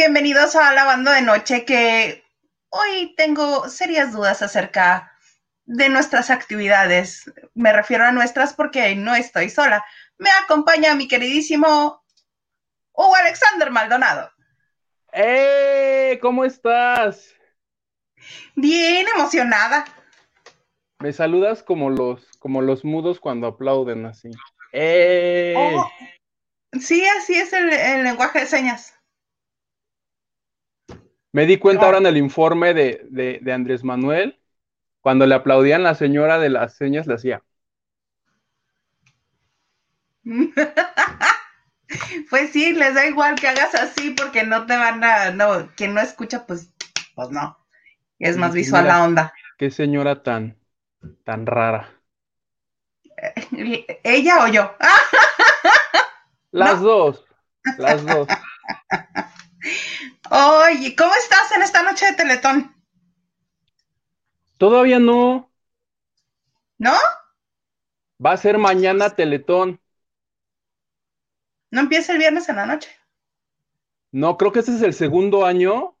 bienvenidos a Lavando de Noche, que hoy tengo serias dudas acerca de nuestras actividades. Me refiero a nuestras porque no estoy sola. Me acompaña mi queridísimo Hugo Alexander Maldonado. ¡Eh! ¿Cómo estás? Bien emocionada. Me saludas como los, como los mudos cuando aplauden así. ¡Eh! Oh, sí, así es el, el lenguaje de señas. Me di cuenta ahora en el informe de, de, de, Andrés Manuel, cuando le aplaudían la señora de las señas, le hacía. pues sí, les da igual que hagas así porque no te van a, no, quien no escucha, pues, pues no. Es más visual la onda. Qué señora tan, tan rara. ¿Ella o yo? Las dos, las dos. Oye, ¿cómo estás en esta noche de Teletón? Todavía no. ¿No? Va a ser mañana Teletón. ¿No empieza el viernes en la noche? No, creo que este es el segundo año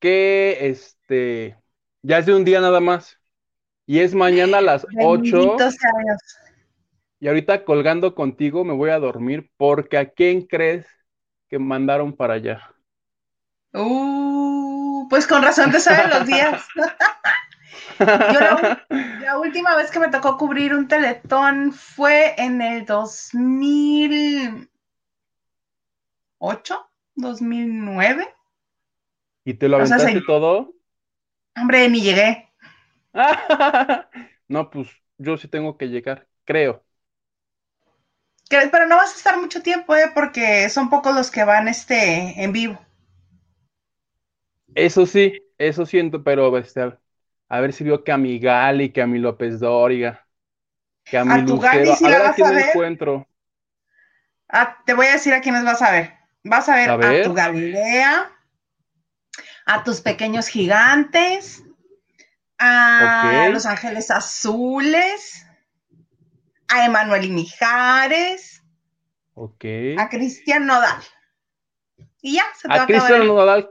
que este ya es de un día nada más. Y es mañana a las 8. Bendito sea Dios. Y ahorita colgando contigo me voy a dormir porque ¿a quién crees que mandaron para allá? Uh, pues con razón te saben los días. Yo la, la, última vez que me tocó cubrir un teletón fue en el 2008, 2009. ¿Y te lo aventaste o sea, todo? Hombre, ni llegué. no, pues yo sí tengo que llegar, creo. Pero no vas a estar mucho tiempo, ¿eh? Porque son pocos los que van este, en vivo. Eso sí, eso siento, pero este, a ver si veo que a mi Gali, que a mi López Dóriga, que a mi a tu Gali, si a la ver a vas quién a ver. encuentro. Ah, te voy a decir a quiénes vas a ver. Vas a ver a, ver. a tu Galilea, a tus pequeños gigantes, a. Los Ángeles Azules, a Emanuel y Mijares, a Cristian Nodal. Y ya, se te va A a acabar Cristian Nodal,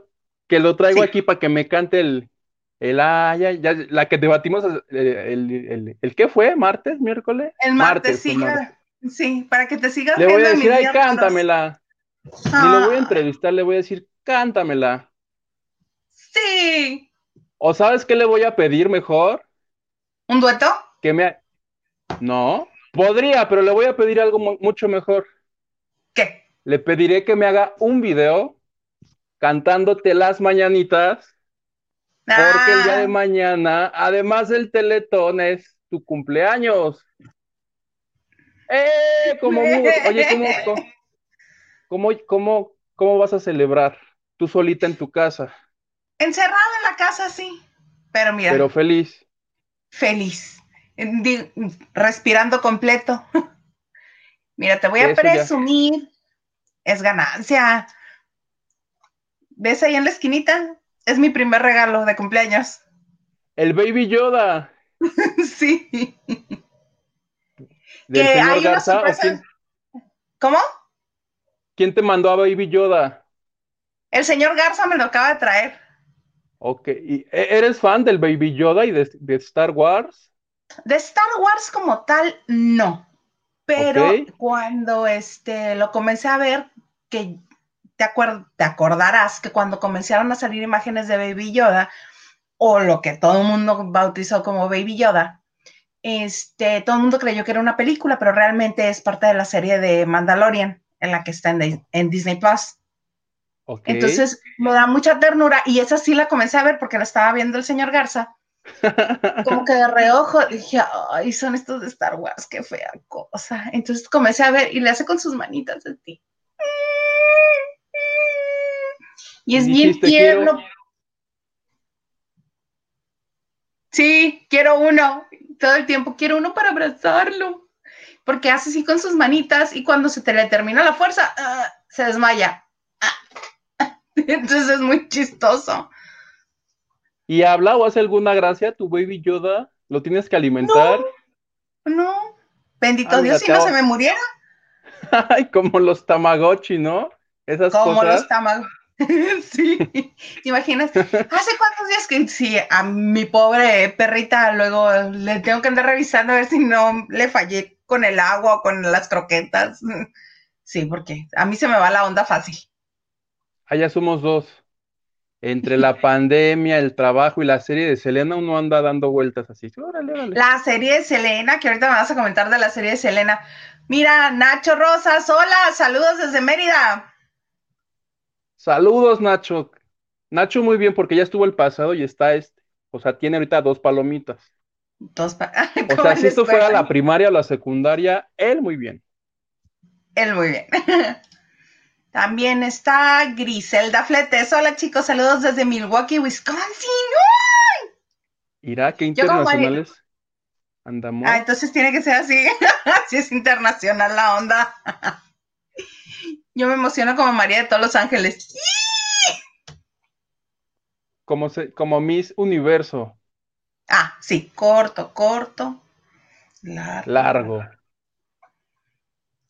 que lo traigo Sí. aquí para que me cante el, el ah, ya, ya, la que debatimos, el, el, el, el- ¿qué fue? ¿Martes? ¿Miércoles? El martes, fue sí, martes. sí, para que te sigas Le voy a decir, ay, raros. cántamela. Ni lo voy a Ah, entrevistar, le voy a decir, cántamela. Sí. ¿O sabes qué le voy a pedir mejor? ¿Un dueto? Que me... No, podría, pero le voy a pedir algo mu- mucho mejor. ¿Qué? Le pediré que me haga un video cantándote las mañanitas, porque el día de Ah, mañana, además del teletón, es tu cumpleaños. ¡Eh! Como Oye, ¿cómo, cómo, cómo, cómo, vas a celebrar? Tú solita en tu casa, encerrado en la casa, sí. Pero mira, pero feliz. feliz. Respirando completo. Mira, te voy a Eso ya. presumir. Es ganancia. ¿Ves ahí en la esquinita? Es mi primer regalo de cumpleaños. El Baby Yoda Sí. del Que señor hay Garza. ¿o sorpresa. quién, ¿Cómo? quién te mandó a Baby Yoda? El señor Garza me lo acaba de traer. Ok, ¿y e- ¿eres fan del Baby Yoda y de, de Star Wars? De Star Wars como tal, no. Pero cuando este, lo comencé a ver, que te, acuer- te acordarás que cuando comenzaron a salir imágenes de Baby Yoda, o lo que todo el mundo bautizó como Baby Yoda, este, todo el mundo creyó que era una película, pero realmente es parte de la serie de Mandalorian, en la que está en, en Disney Plus. Ok. Entonces me da mucha ternura y esa sí la comencé a ver porque la estaba viendo el señor Garza como que de reojo dije, ay, son estos de Star Wars, qué fea cosa. Entonces comencé a ver y le hace con sus manitas así. Y es bien tierno. quiero- Sí, quiero uno. Todo el tiempo quiero uno para abrazarlo. Porque hace así con sus manitas y cuando se te le termina la fuerza, ah, se desmaya. Ah. Entonces es muy chistoso. ¿Y habla o hace alguna gracia tu Baby Yoda? ¿Lo tienes que alimentar? No. Bendito Ah, mira, Dios, si no se me muriera. Ay, como los Tamagotchi, ¿no? Esas Como cosas. los tamagos. sí, ¿te imaginas? ¿Hace cuántos días que sí, a mi pobre perrita luego le tengo que andar revisando a ver si no le fallé con el agua o con las croquetas? Sí, porque a mí se me va la onda fácil. Allá somos dos. Entre la pandemia, el trabajo y la serie de Selena, uno anda dando vueltas así. Órale, órale. La serie de Selena, que ahorita me vas a comentar de la serie de Selena. Mira, Nacho Rosas, hola, saludos desde Mérida. Saludos, Nacho. Nacho, muy bien, porque ya estuvo el pasado y está este. O sea, tiene ahorita dos palomitas. Dos pa- O sea, si esto fuera la primaria o la secundaria, él muy bien. Él muy bien. También está Griselda Fletes. Hola chicos, saludos desde Milwaukee, Wisconsin. ¡Uy! Irá, qué Yo como internacionales andamos. Ah, entonces tiene que ser así. Así es internacional la onda. Yo me emociono como María de todos los ángeles. Como, se, como Miss Universo, Ah, sí, corto, corto. Largo. largo.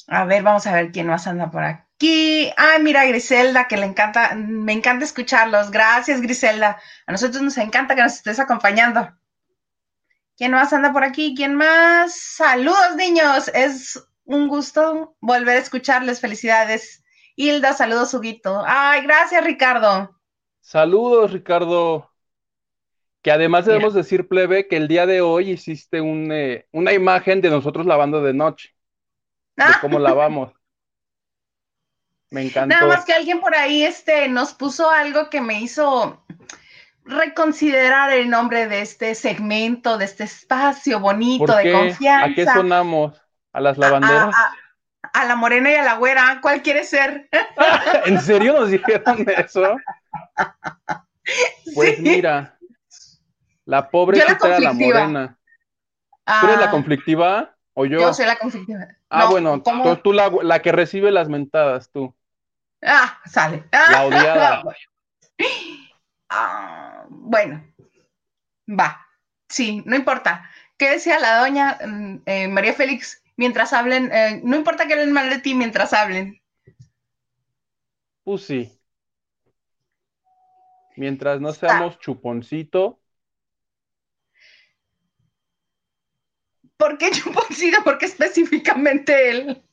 A ver, vamos a ver quién más anda por aquí. Ah, mira, Griselda, que le encanta, me encanta escucharlos. Gracias, Griselda. A nosotros nos encanta que nos estés acompañando. ¿Quién más anda por aquí? ¿Quién más? Saludos, niños. Es un gusto volver a escucharles. Felicidades. Hilda, saludos, Huguito. Ay, gracias, Ricardo. Saludos, Ricardo. Que además debemos decir, plebe, que el día de hoy hiciste un, eh, una imagen de nosotros lavando de noche, de Ah, cómo lavamos. Me encantó. Nada más que alguien por ahí este, nos puso algo que me hizo reconsiderar el nombre de este segmento, de este espacio bonito ¿Por de confianza. ¿A qué sonamos? ¿A las lavanderas? A, a- a la morena y a la güera, ¿cuál quiere ser? ¿En serio nos dijeron eso? Pues Sí. mira, la pobre Yo la era la morena. ¿Tú eres la Ah, conflictiva o yo? yo soy la conflictiva. Ah, No, bueno, tú, tú la, la que recibe las mentadas, tú. Ah, sale. La odiada. Ah, bueno, va. Sí, no importa. ¿Qué decía la doña mm, eh, María Félix? Mientras hablen, eh, no importa que hablen mal de ti mientras hablen. Pues sí. Mientras no seamos chuponcito, ¿Por qué Chuponcito? ¿Por qué específicamente él?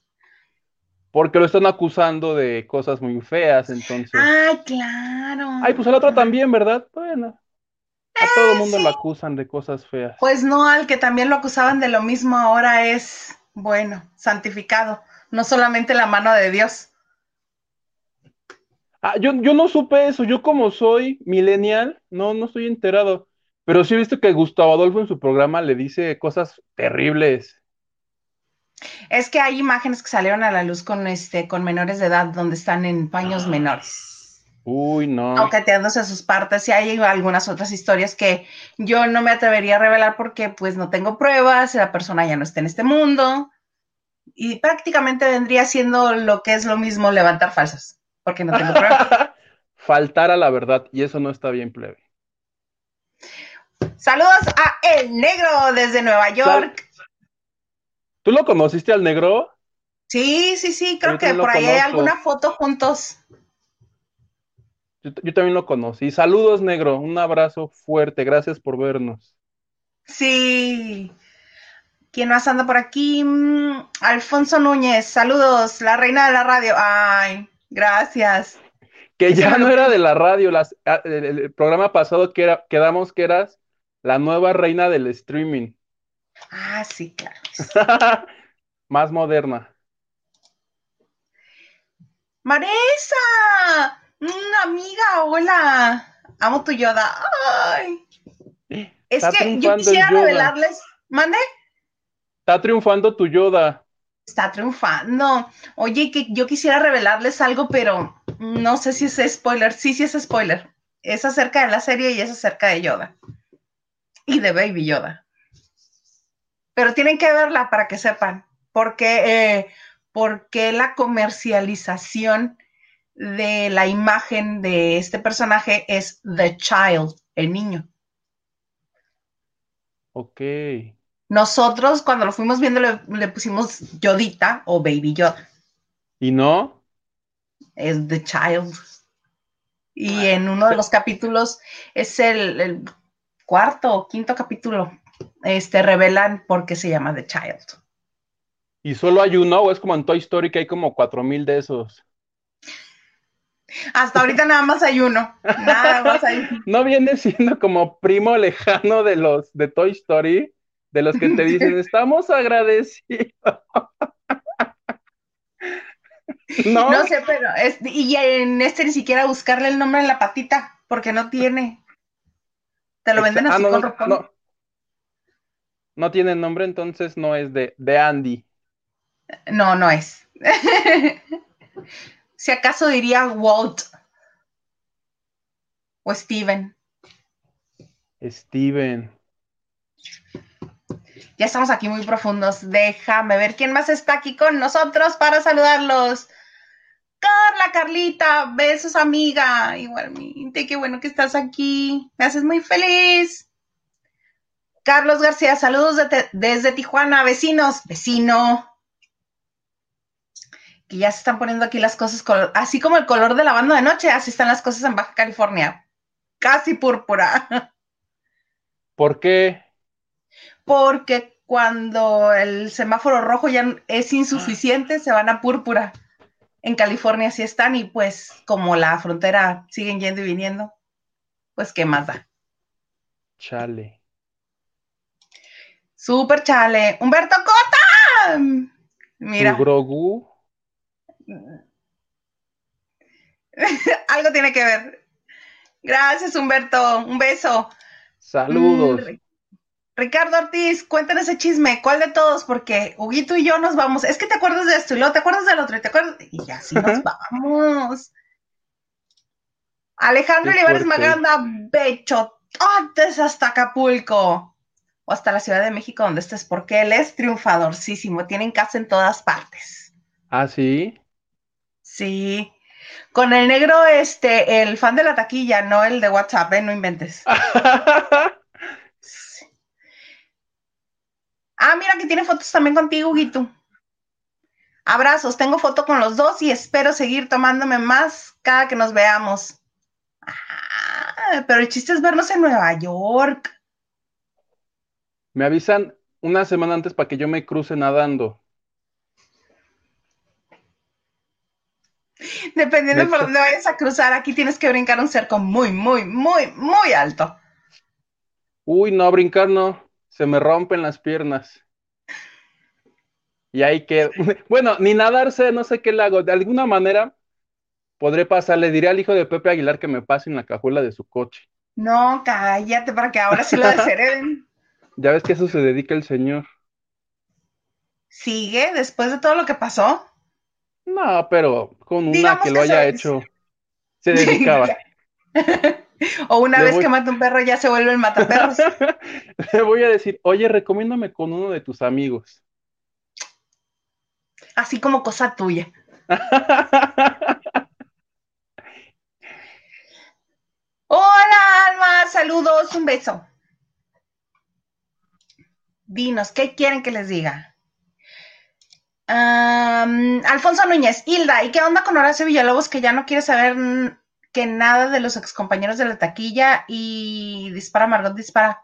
porque lo están acusando de cosas muy feas, entonces. Ay, claro. Ay, pues el otro también, ¿verdad? Bueno, a todo el mundo lo acusan de cosas feas. Pues no, al que también lo acusaban de lo mismo ahora es, bueno, santificado. No solamente la mano de Dios. Ah, yo, yo no supe eso, yo como soy millennial, no, no estoy enterado, pero sí he visto que Gustavo Adolfo en su programa le dice cosas terribles. Es que hay imágenes que salieron a la luz con este, con menores de edad donde están en paños menores. Uy, no. Toqueteándose sus partes y hay algunas otras historias que yo no me atrevería a revelar porque pues no tengo pruebas, la persona ya no está en este mundo y prácticamente vendría siendo lo que es lo mismo levantar falsas, porque no tengo pruebas. Faltar a la verdad, y eso no está bien, plebe. Saludos a El Negro desde Nueva York. ¿Tú lo conociste al negro? Sí, sí, sí, creo Yo que por ahí hay alguna foto juntos. Yo, yo también lo conocí. Saludos, negro. Un abrazo fuerte. Gracias por vernos. Sí. ¿Quién más anda por aquí? Mm, Alfonso Núñez, saludos, la reina de la radio. Ay, gracias. Que ya no era de la radio. las- ah, el, el programa pasado que era, quedamos que eras la nueva reina del streaming. Ah, sí, claro. Más moderna. Maresa, mm, amiga, hola. Amo tu Yoda. Ay. Es Está que yo quisiera revelarles. ¿Mande? Está triunfando tu Yoda. Está triunfando. Oye, que yo quisiera revelarles algo, pero no sé si es spoiler. Sí, sí es spoiler. Es acerca de la serie y es acerca de Yoda. Y de Baby Yoda. Pero tienen que verla para que sepan. Porque, eh, porque la comercialización de la imagen de este personaje es The Child, el niño. Ok. Nosotros, cuando lo fuimos viendo, le, le pusimos Yodita o Baby Yoda. ¿Y no? Es The Child. Y en uno de los capítulos, es el, el cuarto o quinto capítulo, este, revelan por qué se llama The Child. ¿Y solo hay uno o es como en Toy Story que hay como cuatro mil de esos? Hasta ahorita nada más hay uno. Nada más hay. ¿No viene siendo como primo lejano de los de Toy Story? De los que te dicen, estamos agradecidos. ¿No? no sé, pero es, y en este ni siquiera buscarle el nombre en la patita, porque no tiene. Te lo venden así ah, con no, no, no, tiene nombre, entonces no es de, de Andy. No, no es. si acaso diría Walt o Steven. Steven. Ya estamos aquí muy profundos. Déjame ver quién más está aquí con nosotros para saludarlos. Carla, Carlita, besos amiga. Igualmente, qué bueno que estás aquí. Me haces muy feliz. Carlos García, saludos desde Tijuana, vecinos, vecino. Que ya se están poniendo aquí las cosas, así como el color de la banda de noche, así están las cosas en Baja California. Casi púrpura. ¿Por qué? Porque cuando el semáforo rojo ya es insuficiente, se van a púrpura en California sí están y pues como la frontera siguen yendo y viniendo, pues qué más da. Chale. Súper chale. Humberto Cota. Mira. Grogu? Algo tiene que ver. Gracias, Humberto. Un beso. Saludos. Mm, Ricardo Ortiz, cuéntanos ese chisme, ¿cuál de todos? Porque Huguito y yo nos vamos. Es que te acuerdas de esto y luego te acuerdas del otro y te acuerdas. Y así nos vamos. Alejandro Olivares Maganda, bechototes hasta Acapulco o hasta la Ciudad de México donde estés, porque él es triunfadorcísimo, tienen casa en todas partes. ¿Ah, sí? Sí. Con el negro, este, el fan de la taquilla, no el de WhatsApp, ¿eh? no inventes. Ah, mira que tiene fotos también contigo, Guito. Abrazos, tengo foto con los dos y espero seguir tomándome más cada que nos veamos. Ah, pero el chiste es vernos en Nueva York. Me avisan una semana antes para que yo me cruce nadando. Dependiendo de por dónde vayas a cruzar, aquí tienes que brincar un cerco muy, muy, muy, muy alto. Uy, no, brincar no se me rompen las piernas. Y ahí que, bueno, ni nadarse, no sé qué le hago. De alguna manera podré pasar, le diré al hijo de Pepe Aguilar que me pase en la cajuela de su coche. No, cállate, para que ahora sí lo deshereden. ya ves que eso se dedica el señor. ¿Sigue después de todo lo que pasó? No, pero con una que lo haya hecho, se dedicaba. o una vez que mata un perro ya se vuelve el mataperros. Le voy a decir, oye, recomiéndame con uno de tus amigos. Así como cosa tuya. Hola, Alma, saludos, un beso. Dinos, ¿qué quieren que les diga? Alfonso Núñez, Hilda, ¿y qué onda con Horacio Villalobos que ya no quiere saber que nada de los excompañeros de la taquilla y dispara, Margot dispara.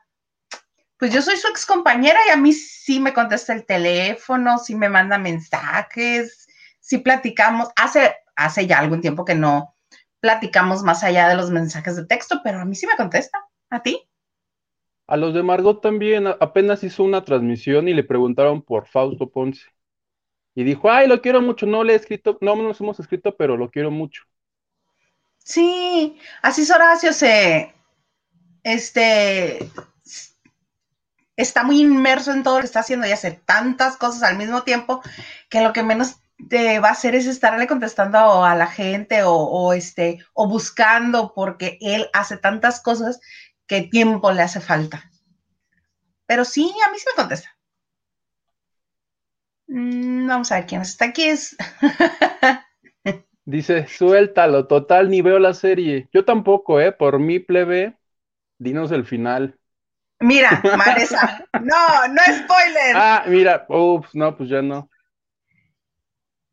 Pues yo soy su excompañera y a mí sí me contesta el teléfono, sí me manda mensajes, sí platicamos. Hace, hace ya algún tiempo que no platicamos más allá de los mensajes de texto, pero a mí sí me contesta. ¿A ti? A los de Margot también, apenas hizo una transmisión y le preguntaron por Fausto Ponce. Y dijo, ay, lo quiero mucho, no le he escrito, no nos hemos escrito, pero lo quiero mucho. Sí, así es Horacio se, este, está muy inmerso en todo lo que está haciendo y hace tantas cosas al mismo tiempo que lo que menos te va a hacer es estarle contestando a la gente o, este, o buscando porque él hace tantas cosas que tiempo le hace falta. Pero sí, a mí sí me contesta. Mm, vamos a ver quién está aquí. Es Dice, suéltalo, total, ni veo la serie. Yo tampoco, ¿eh? Por mi plebe, dinos el final. Mira, Maresa, no, no spoiler. Ah, mira, ups, no, pues ya no.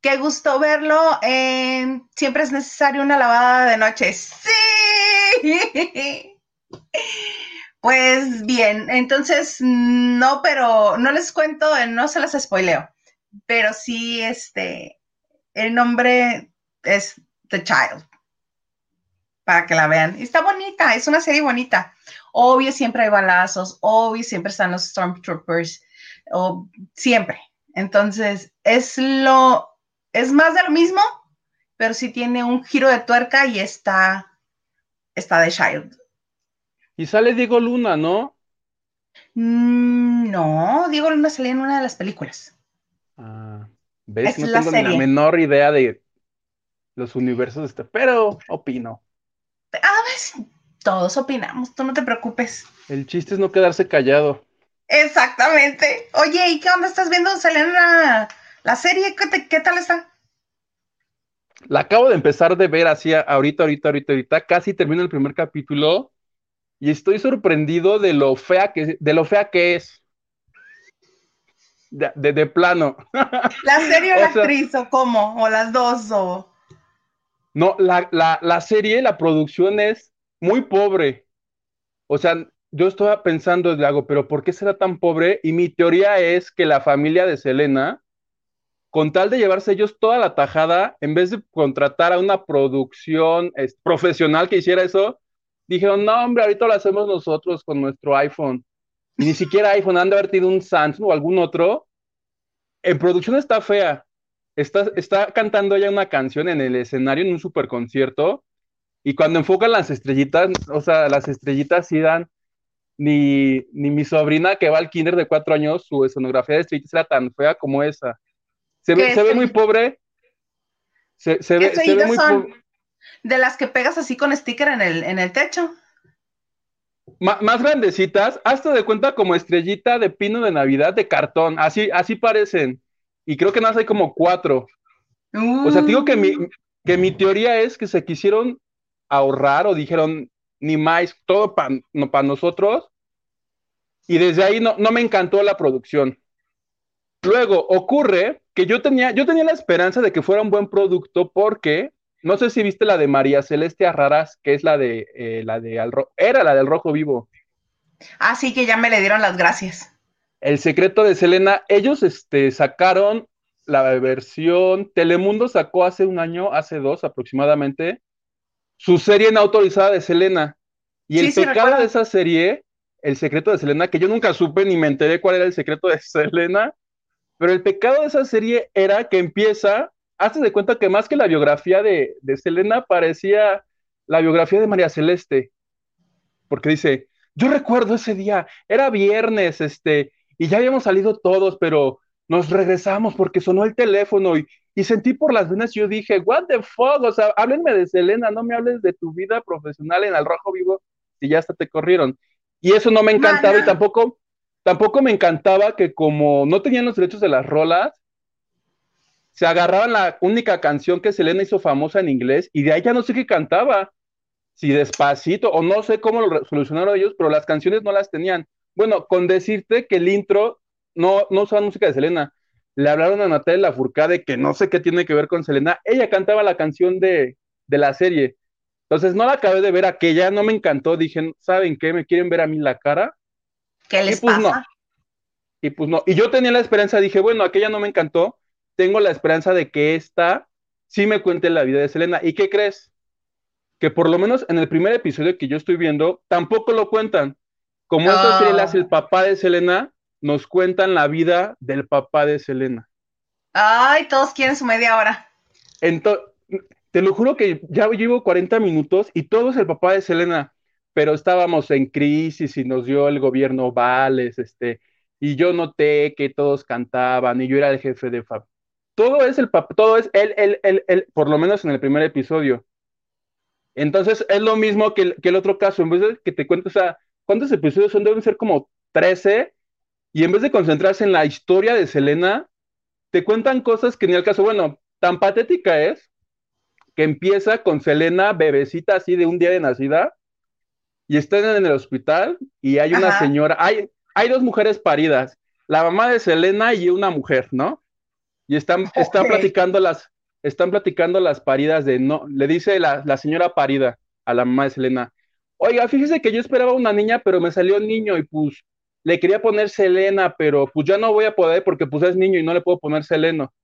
Qué gusto verlo. Siempre es necesario una lavada de noche. Sí. Pues bien, entonces no, pero no les cuento, no se las spoileo, pero sí, este, el nombre es The Child, para que la vean. está bonita, es una serie bonita. Obvio, siempre hay balazos, obvio, siempre están los Stormtroopers, o, siempre. Entonces, es lo, es más de lo mismo, pero sí tiene un giro de tuerca y está, está The Child. Y sale Diego Luna, ¿no? Mm, no, Diego Luna salía en una de las películas. Ah, ¿ves? no tengo ni la menor idea de los universos, este, pero opino. A ver, todos opinamos, tú no te preocupes. El chiste es no quedarse callado. Exactamente. Oye, ¿y qué onda estás viendo? ¿Sale la, la serie? ¿Qué, ¿Qué tal está? La acabo de empezar de ver así ahorita, ahorita, ahorita, ahorita. Casi termino el primer capítulo y estoy sorprendido de lo fea que, de lo fea que es. De, de, plano. ¿La serie o, la actriz o cómo? ¿O las dos? O... No, la, la, la serie, la producción es muy pobre. O sea, yo estaba pensando, hago, pero ¿por qué será tan pobre? Y mi teoría es que la familia de Selena, con tal de llevarse ellos toda la tajada, en vez de contratar a una producción profesional que hiciera eso, dijeron, no, hombre, ahorita lo hacemos nosotros con nuestro iPhone. Y ni siquiera iPhone, han de haber tenido un Samsung o algún otro. En producción está fea. Está, está cantando ya una canción en el escenario en un super concierto. Y cuando enfocan las estrellitas, o sea, las estrellitas sí dan. Ni, ni mi sobrina que va al kinder de cuatro años, su escenografía de estrellitas era tan fea como esa. Se ve, se ve muy pobre. Se, se ve, se ve muy pobre de las que pegas así con sticker en el, en el techo. Más grandecitas, hasta de cuenta como estrellita de pino de Navidad de cartón, así, así parecen. Y creo que nada más hay como cuatro. O sea, digo que mi, que mi teoría es que se quisieron ahorrar o dijeron, ni más, todo para no, nosotros. Y desde ahí no, no me encantó la producción. Luego ocurre que yo tenía, yo tenía la esperanza de que fuera un buen producto porque no sé si viste la de María Celeste Arraras, que es la de eh, la de era la del Rojo Vivo. Ah, sí, que ya me le dieron las gracias. El secreto de Selena, ellos este, sacaron la versión, Telemundo sacó hace un año, hace dos aproximadamente, su serie no autorizada de Selena. Y el pecado de esa serie, el secreto de Selena, que yo nunca supe ni me enteré cuál era el secreto de Selena, pero el pecado de esa serie era que empieza hazte de cuenta que más que la biografía de, Selena parecía la biografía de María Celeste, porque dice, yo recuerdo ese día, era viernes, este, y ya habíamos salido todos, pero nos regresamos porque sonó el teléfono y, sentí por las venas, y yo dije, what the fuck, o sea, háblenme de Selena, no me hables de tu vida profesional en el rojo vivo, y ya hasta te corrieron. Y eso no me encantaba y tampoco, tampoco me encantaba que como no tenían los derechos de las rolas, se agarraban la única canción que Selena hizo famosa en inglés y de ahí ya no sé qué cantaba. Si despacito, o no sé cómo lo solucionaron ellos, pero las canciones no las tenían. Bueno, con decirte que el intro no, no usaba música de Selena. Le hablaron a Natalia Lafourcade que no sé qué tiene que ver con Selena. Ella cantaba la canción de, de la serie. Entonces no la acabé de ver aquella, no me encantó. Dije, ¿saben qué? ¿Me quieren ver a mí la cara? ¿Qué les y pues No. Y pues no. Y yo tenía la esperanza, dije, bueno, aquella no me encantó tengo la esperanza de que esta sí me cuente la vida de Selena. ¿Y qué crees? Que por lo menos en el primer episodio que yo estoy viendo, tampoco lo cuentan. Como esta serie la hace el papá de Selena, nos cuentan la vida del papá de Selena. Ay, todos quieren su media hora. Entonces, te lo juro que ya llevo 40 minutos y todo es el papá de Selena, pero estábamos en crisis y nos dio el gobierno vales, este, y yo noté que todos cantaban y yo era el jefe de, todo es el todo es él, él, él, él, por lo menos en el primer episodio. Entonces es lo mismo que el, otro caso, en vez de que te cuentes, o sea, ¿cuántos episodios son? Deben ser como 13, y en vez de concentrarse en la historia de Selena, te cuentan cosas que ni al caso, bueno, tan patética es que empieza con Selena, bebecita así de un día de nacida, y están en el hospital y hay una señora, hay, hay dos mujeres paridas, la mamá de Selena y una mujer, ¿no? Y están, están platicando las, están platicando las paridas de no, le dice la, la señora parida a la mamá de Selena, oiga, fíjese que yo esperaba una niña, pero me salió un niño y pues le quería poner Selena, pero pues ya no voy a poder porque pues es niño y no le puedo poner Seleno.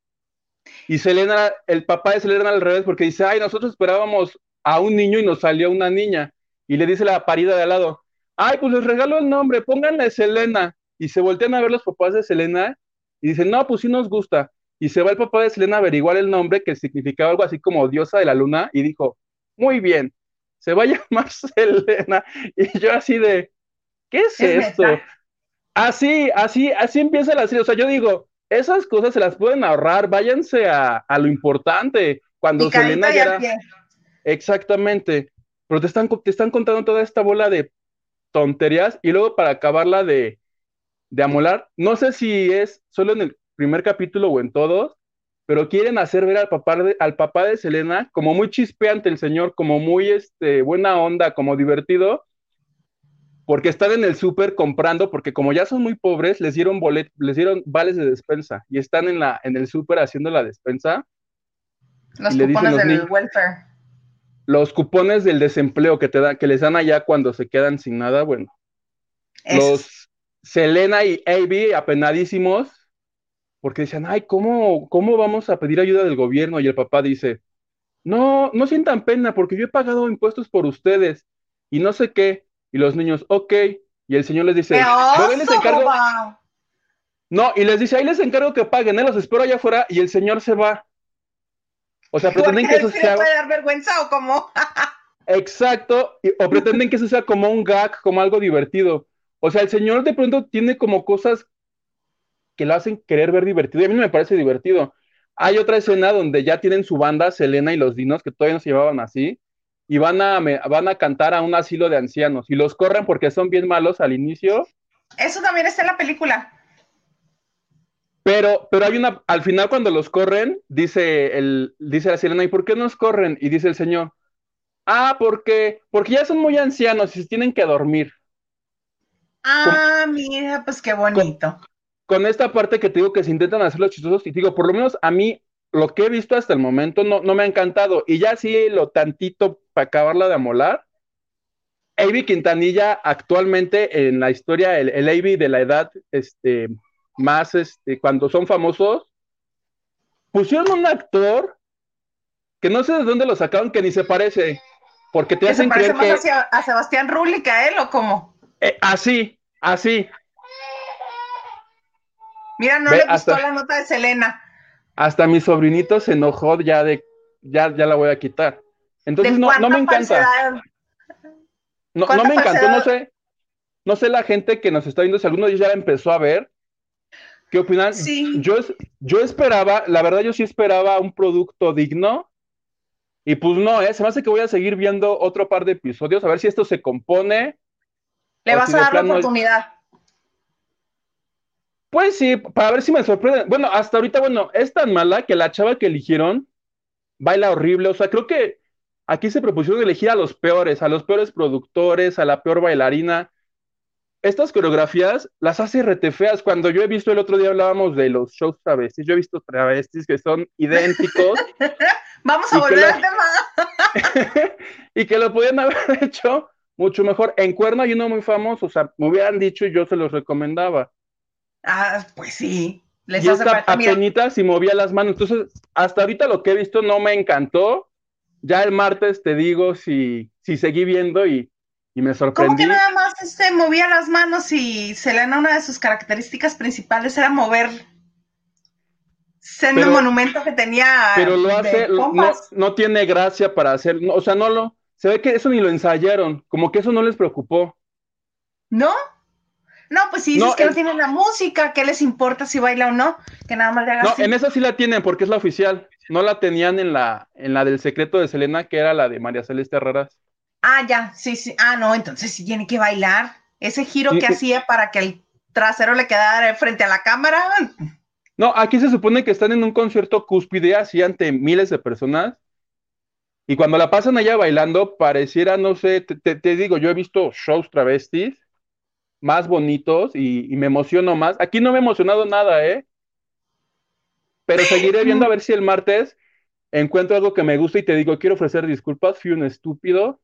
Y Selena, el papá de Selena al revés porque dice, ay, nosotros esperábamos a un niño y nos salió una niña. Y le dice la parida de al lado, ay, pues les regalo el nombre, pónganle Selena. Y se voltean a ver los papás de Selena y dicen, no, pues sí nos gusta. Y se va el papá de Selena a averiguar el nombre que significaba algo así como diosa de la luna y dijo, muy bien, se va a llamar Selena. Y yo así de, ¿qué es, esto? Así, así, así empieza la serie. O sea, yo digo, esas cosas se las pueden ahorrar, váyanse a, lo importante. Cuando Selena ya Exactamente. Pero te están, te están contando toda esta bola de tonterías y luego para acabarla de, de amolar, no sé si es solo en el primer capítulo o en todos, pero quieren hacer ver al papá de, al papá de Selena como muy chispeante el señor, como muy este, buena onda, como divertido, porque están en el súper comprando, porque como ya son muy pobres, les dieron bolet, les dieron vales de despensa y están en, la, en el súper haciendo la despensa. Los cupones del welfare. Los cupones del desempleo que, te da, que les dan allá cuando se quedan sin nada, bueno. Los Selena y Avi apenadísimos porque decían, ay, ¿cómo, ¿cómo vamos a pedir ayuda del gobierno? Y el papá dice, no, no sientan pena porque yo he pagado impuestos por ustedes y no sé qué. Y los niños, ok. Y el señor les dice, les encargo. No, y les dice, ahí les encargo que paguen, ¿eh? los espero allá afuera y el señor se va. O sea, pretenden que eso sea. puede dar vergüenza o cómo? Exacto, o pretenden que eso sea como un gag, como algo divertido. O sea, el señor de pronto tiene como cosas que lo hacen querer ver divertido. Y a mí no me parece divertido. Hay otra escena donde ya tienen su banda, Selena y los Dinos, que todavía no se llevaban así, y van a, van a cantar a un asilo de ancianos y los corren porque son bien malos al inicio. Eso también está en la película. Pero, pero hay una, al final cuando los corren, dice, el, dice la Selena, ¿y por qué nos corren? Y dice el señor, ah, porque, porque ya son muy ancianos y se tienen que dormir. Ah, mira, pues qué bonito con esta parte que te digo que se intentan hacer los chistosos, y digo, por lo menos a mí lo que he visto hasta el momento no, no me ha encantado. Y ya sí, lo tantito para acabarla de amolar. Avi Quintanilla actualmente en la historia, el, el Avi de la edad este, más, este, cuando son famosos, pusieron un actor que no sé de dónde lo sacaron, que ni se parece, porque te hacen creer que... a Sebastián Rulli que a él o cómo? Eh, así, así. Mira, no le gustó la nota de Selena. Hasta mi sobrinito se enojó ya de, ya, ya la voy a quitar. Entonces no, no me encanta. No, no me encantó, no sé, no sé la gente que nos está viendo, si alguno de ellos ya la empezó a ver, ¿qué opinan? Sí. Yo, yo esperaba, la verdad yo sí esperaba un producto digno, y pues no, ¿eh? se me hace que voy a seguir viendo otro par de episodios, a ver si esto se compone. Le vas a dar la oportunidad. Pues sí, para ver si me sorprende. Bueno, hasta ahorita, bueno, es tan mala que la chava que eligieron baila horrible. O sea, creo que aquí se propusieron elegir a los peores, a los peores productores, a la peor bailarina. Estas coreografías las hace retefeas. Cuando yo he visto el otro día hablábamos de los shows travestis, yo he visto travestis que son idénticos. Vamos a volver al tema. y que lo podían haber hecho mucho mejor. En Cuerno hay uno muy famoso, o sea, me hubieran dicho y yo se los recomendaba. Ah, pues sí. Les y esta apenitas y movía las manos. Entonces, hasta ahorita lo que he visto no me encantó. Ya el martes te digo si, si seguí viendo y, me sorprendí. ¿Cómo que nada más este, movía las manos y Selena una de sus características principales era mover siendo monumento que tenía. Pero lo hace, no, no, tiene gracia para hacer, o sea, no lo, se ve que eso ni lo ensayaron, como que eso no les preocupó. ¿No? No, pues si dices que no tienen la música, ¿qué les importa si baila o no? Que nada más le hagas. No, en esa sí la tienen porque es la oficial. No la tenían en la, en la del secreto de Selena, que era la de María Celeste Herreras. Ah, ya, sí, sí. Ah, no, entonces sí tiene que bailar. Ese giro que hacía para que el trasero le quedara frente a la cámara. No, aquí se supone que están en un concierto cúspide así ante miles de personas. Y cuando la pasan allá bailando, pareciera, no sé, te, te digo, yo he visto shows travestis más bonitos y, me emociono más. Aquí no me he emocionado nada, ¿eh? pero seguiré viendo a ver si el martes encuentro algo que me gusta y te digo, quiero ofrecer disculpas, fui un estúpido.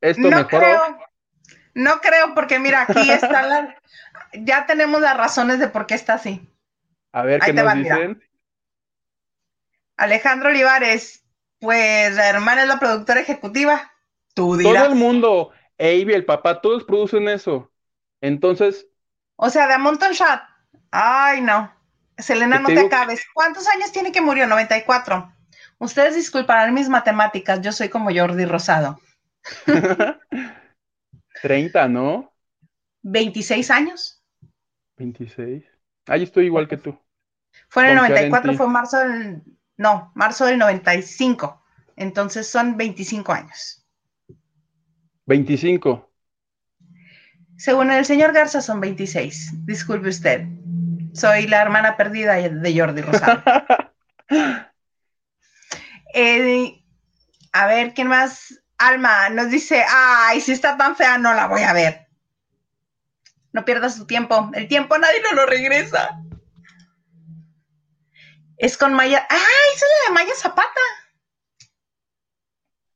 Esto no mejoró. Creo, no creo, porque mira, aquí está la. ya tenemos las razones de por qué está así. A ver qué nos dicen. Alejandro Olivares, pues la hermana es la productora ejecutiva. Tú dirás. Todo el mundo, Avi, el papá, todos producen eso. Entonces. O sea, de a Mountain Shot. Ay, no. Selena, no te acabes. ¿Cuántos años tiene que murió? 94. Ustedes disculparán mis matemáticas, yo soy como Jordi Rosado. 30, ¿no? 26 años. 26. Ahí estoy igual que tú. Fue en el 94, fue marzo del. No, marzo del 95. Entonces son 25 años. 25. Según el señor Garza son 26. Disculpe usted. Soy la hermana perdida de Jordi Rosado. Eh, a ver, ¿quién más? Alma nos dice, ay, si está tan fea, no la voy a ver. No pierdas tu tiempo. El tiempo nadie no lo regresa. Es con Maya. ¡Ay, esa es la de Maya Zapata!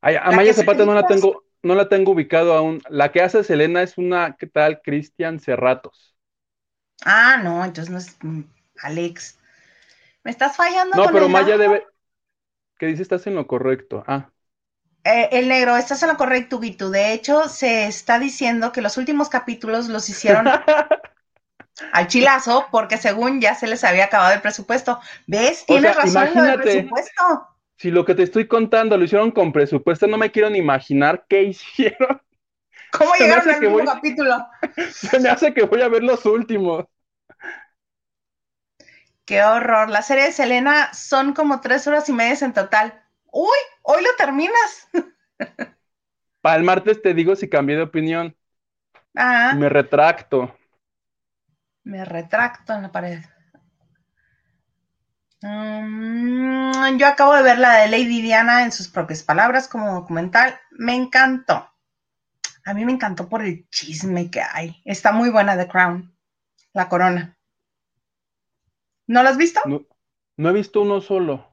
a Maya Zapata no la tengo, no la tengo ubicado aún. La que hace Selena es una, ¿qué tal? Cristian Cerratos. Ah, no, entonces no es mm, Alex. Me estás fallando. No, pero Maya debe, ¿Qué dice? Estás en lo correcto. Ah. Eh, el negro, estás en lo correcto, Vito. De hecho, se está diciendo que los últimos capítulos los hicieron al chilazo porque según ya se les había acabado el presupuesto. ¿Ves? Tienes razón en lo del presupuesto. Si lo que te estoy contando lo hicieron con presupuesto, no me quiero ni imaginar qué hicieron. ¿Cómo llegaron al último capítulo? Se me hace que voy a ver los últimos. Qué horror. La serie de Selena son como tres horas y media en total. Uy, hoy lo terminas. Para el martes te digo si cambié de opinión. Ah. Me retracto. Me retracto en la pared. Mm, yo acabo de ver la de Lady Diana en sus propias palabras como documental. Me encantó. A mí me encantó por el chisme que hay. Está muy buena The Crown, la corona. ¿No lo has visto? No, he visto uno solo.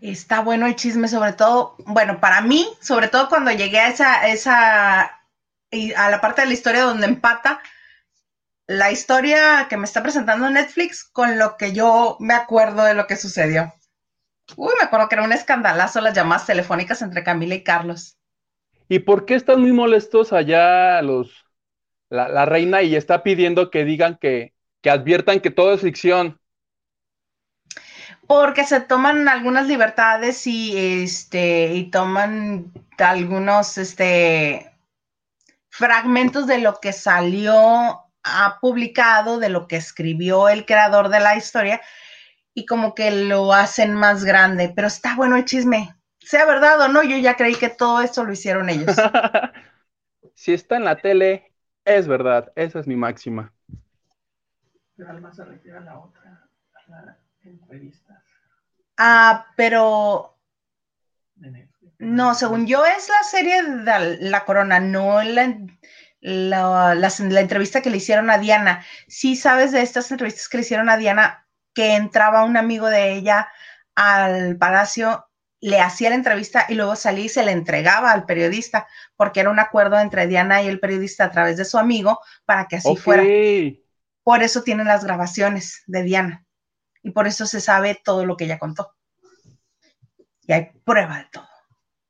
Está bueno el chisme, sobre todo, bueno, para mí, sobre todo cuando llegué a esa, esa, a la parte de la historia donde empata la historia que me está presentando Netflix con lo que yo me acuerdo de lo que sucedió. Uy, me acuerdo que era un escandalazo las llamadas telefónicas entre Camila y Carlos. ¿Y por qué están muy molestos allá los la, la reina y está pidiendo que digan que, que adviertan que todo es ficción. Porque se toman algunas libertades y este y toman algunos este fragmentos de lo que salió ha publicado, de lo que escribió el creador de la historia y como que lo hacen más grande, pero está bueno el chisme. Sea verdad o no, yo ya creí que todo esto lo hicieron ellos. si está en la tele, es verdad, esa es mi máxima. Pero Alma se refiere a la otra, a la entrevista. Ah, pero. No, según yo es la serie de La Corona, no la, la, la, entrevista que le hicieron a Diana. Sí sabes de estas entrevistas que le hicieron a Diana, que entraba un amigo de ella al palacio, le hacía la entrevista y luego salía y se le entregaba al periodista, porque era un acuerdo entre Diana y el periodista a través de su amigo para que así fuera. Por eso tienen las grabaciones de Diana y por eso se sabe todo lo que ella contó. Y hay prueba de todo.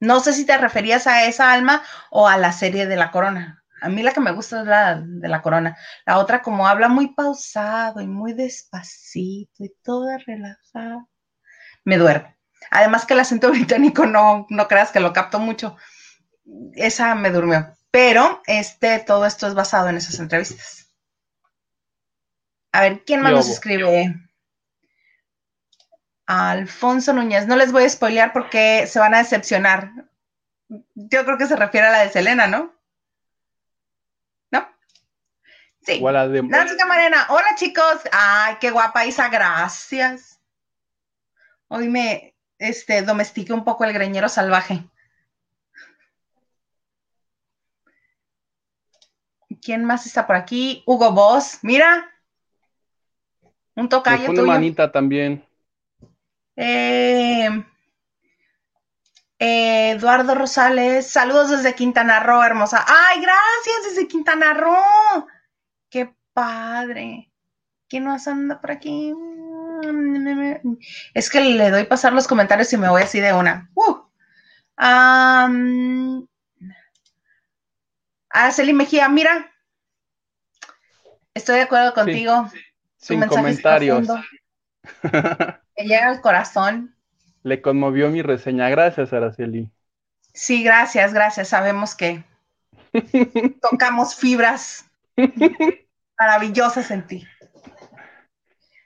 No sé si te referías a esa alma o a la serie de la corona. A mí la que me gusta es la de la corona. La otra como habla muy pausado y muy despacito y toda relajada. Me duerme. Además que el acento británico no, no creas que lo capto mucho. Esa me durmió. Pero este, todo esto es basado en esas entrevistas. A ver, ¿quién más nos escribe? Alfonso Núñez. No les voy a spoilear porque se van a decepcionar. Yo creo que se refiere a la de Selena, ¿no? ¿No? Sí. Nancy Camarena. Hola, chicos. Ay, qué guapa Isa. Gracias. Hoy me este, domestiqué un poco el greñero salvaje. ¿Quién más está por aquí? Hugo Boss. Mira, un tocayo tuyo. manita también. Eh, eh, Eduardo Rosales, saludos desde Quintana Roo, hermosa. ¡Ay, gracias desde Quintana Roo! ¡Qué padre! ¿Quién más anda por aquí? Es que le doy pasar los comentarios y me voy así de una. Uh. Araceli Mejía, mira, estoy de acuerdo contigo. Sin comentarios. Me llega al corazón. Le conmovió mi reseña. Gracias, Araceli. Sí, gracias, gracias. Sabemos que tocamos fibras maravillosas en ti.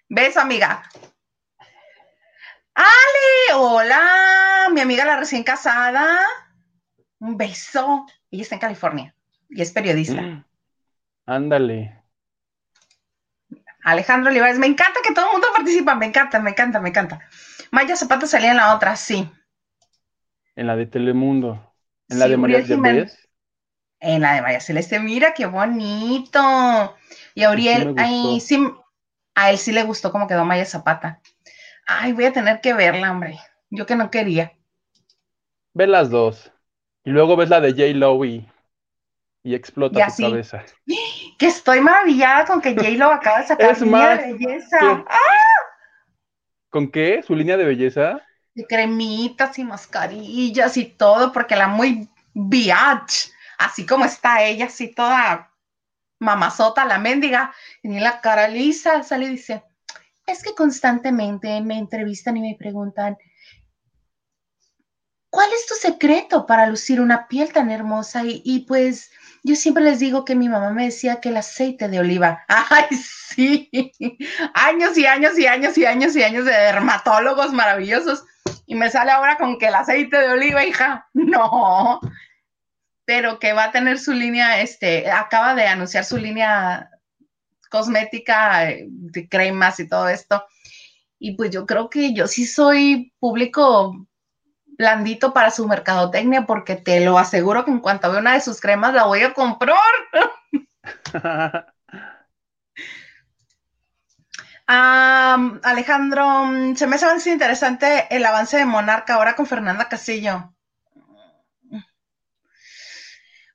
Beso, amiga. Ale, hola, mi amiga la recién casada. Un beso. Ella está en California y es periodista. Mm. Ándale. Alejandro Olivares, me encanta que todo el mundo participa, me encanta, me encanta, me encanta. Maya Zapata salía en la otra, sí. En la de Telemundo. En la de María Celeste. En la de María Celeste, mira qué bonito. Y Auriel, ay, sí, a él sí le gustó cómo quedó Maya Zapata. Ay, voy a tener que verla, hombre. Yo que no quería. Ve las dos. Y luego ves la de J. Lo y y explota tu cabeza. Que estoy maravillada con que J-Lo acaba de sacar su línea de belleza. ¡Ah! ¿Con qué? ¿Su línea de belleza? De cremitas y mascarillas y todo, porque la muy biatch, así como está ella, así toda mamazota, la mendiga, tiene la cara lisa, sale y dice, es que constantemente me entrevistan y me preguntan, ¿cuál es tu secreto para lucir una piel tan hermosa? y pues yo siempre les digo que mi mamá me decía que el aceite de oliva, ay, sí, años y años y años y años y años de dermatólogos maravillosos. Y me sale ahora con que el aceite de oliva, hija, no. Pero que va a tener su línea, este, acaba de anunciar su línea cosmética eh, de cremas y todo esto. Y pues yo creo que yo sí soy público blandito para su mercadotecnia porque te lo aseguro que en cuanto vea una de sus cremas la voy a comprar. Alejandro, se me hace interesante el avance de Monarca ahora con Fernanda Castillo.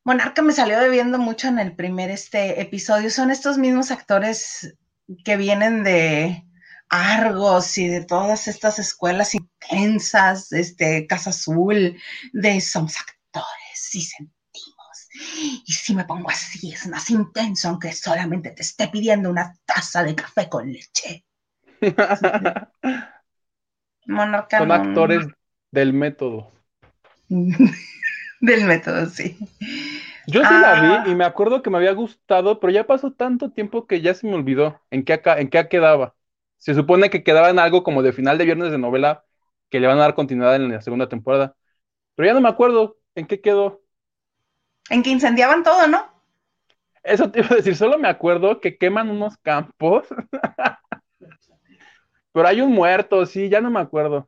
Monarca me salió debiendo mucho en el primer este episodio. Son estos mismos actores que vienen de Argos y de todas estas escuelas intensas, este, Casa Azul, de somos actores y sentimos. Y si me pongo así, es más intenso, aunque solamente te esté pidiendo una taza de café con leche. Son actores del método. del método, sí. Yo sí la vi ah. y me acuerdo que me había gustado, pero ya pasó tanto tiempo que ya se me olvidó en qué, acá, en qué quedaba. Se supone que quedaba en algo como de final de viernes de novela que le van a dar continuidad en la segunda temporada. Pero ya no me acuerdo en qué quedó. En que incendiaban todo, ¿no? Eso te iba a decir, solo me acuerdo que queman unos campos. Pero hay un muerto, sí, ya no me acuerdo.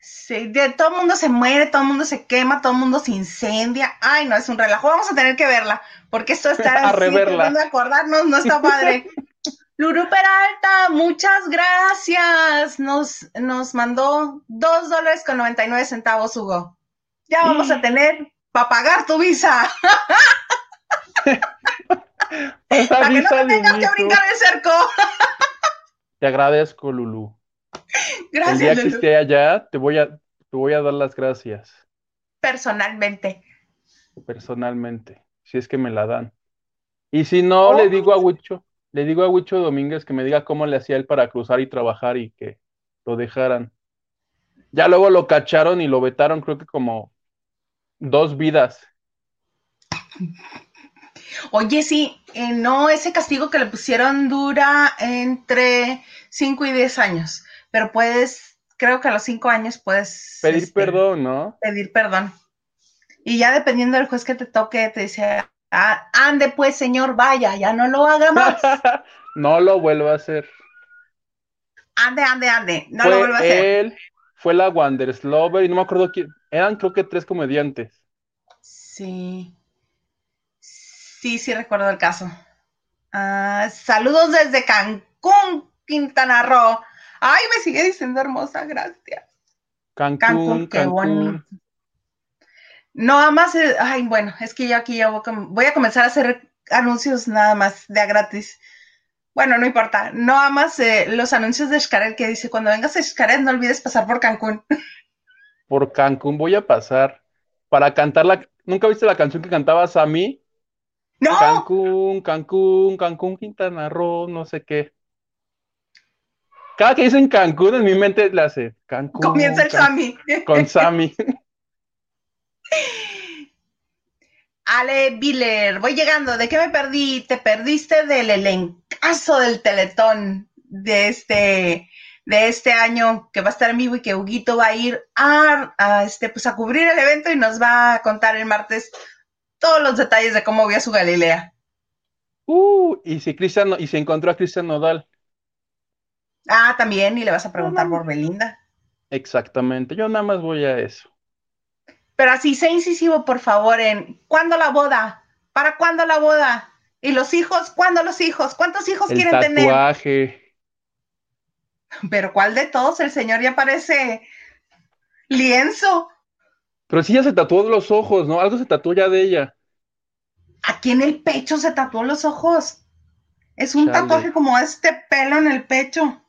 Sí, de, todo el mundo se muere, todo el mundo se quema, todo el mundo se incendia. Ay, no, es un relajo. Vamos a tener que verla, porque esto está a reverla. de acordarnos, no está padre. Luru Peralta, muchas gracias. Nos, nos mandó dos dólares con 99 centavos, Hugo. Ya vamos a mm. tener para pagar tu visa. para que no tengas que brincar el cerco. te agradezco, Lulu. Gracias. El día que esté allá, te voy, a, te voy a dar las gracias. Personalmente. Personalmente, si es que me la dan. Y si no, le oh. digo a Huicho le digo a Huicho Domínguez que me diga cómo le hacía él para cruzar y trabajar y que lo dejaran. Ya luego lo cacharon y lo vetaron, creo que como dos vidas. Oye, sí, eh, no, ese castigo que le pusieron dura entre 5 y 10 años, pero puedes, creo que a los 5 años puedes... Pedir este, perdón, ¿no? Pedir perdón. Y ya dependiendo del juez que te toque, te dice, Ah, ande pues, señor, vaya, ya no lo haga más. no lo vuelva a hacer. Ande, ande, ande, no lo vuelva a hacer. Él, fue la Wanderslover y no me acuerdo quién, eran creo que tres comediantes. Sí. Sí, sí recuerdo el caso. Ah, saludos desde Cancún, Quintana Roo. Ay, me sigue diciendo hermosa, gracias. Cancún, Cancún, qué Cancún. bonito. No, más, eh, ay, bueno, es que yo aquí ya voy, a voy a comenzar a hacer anuncios nada más de a gratis. Bueno, no importa. No amas eh, los anuncios de Xcaret que dice, cuando vengas a Xcaret no olvides pasar por Cancún. Por Cancún voy a pasar para cantar la. ¿Nunca viste la canción que cantaba Sammy? ¡No! Cancún, Cancún, Cancún, Quintana Roo, no sé qué. Cada que dicen Cancún, en mi mente le hace Cancún. Comienza el Can- Sammy. Con Sammy. Ale Viller, voy llegando. ¿De qué me perdí? Te perdiste del elencazo del Teletón de este, de este año que va a estar en vivo y que Huguito va a ir a, a, este, pues a cubrir el evento y nos va a contar el martes todos los detalles de cómo vio su Galilea. Uh, y si Cristian, y se encontró a Cristian Nodal. Ah, también, y le vas a preguntar por Belinda. Exactamente. Yo nada más voy a eso. Pero así, sé incisivo, por favor, en ¿cuándo la boda? ¿Para cuándo la boda? ¿Y los hijos? ¿Cuándo los hijos? ¿Cuántos hijos El quieren tener? tatuaje. Pero ¿cuál de todos? El señor ya parece lienzo. Pero sí ya se tatuó los ojos, ¿no? Algo se tatuó ya de ella. Aquí en el pecho se tatuó los ojos. Es un Chale. tatuaje como este pelo en el pecho.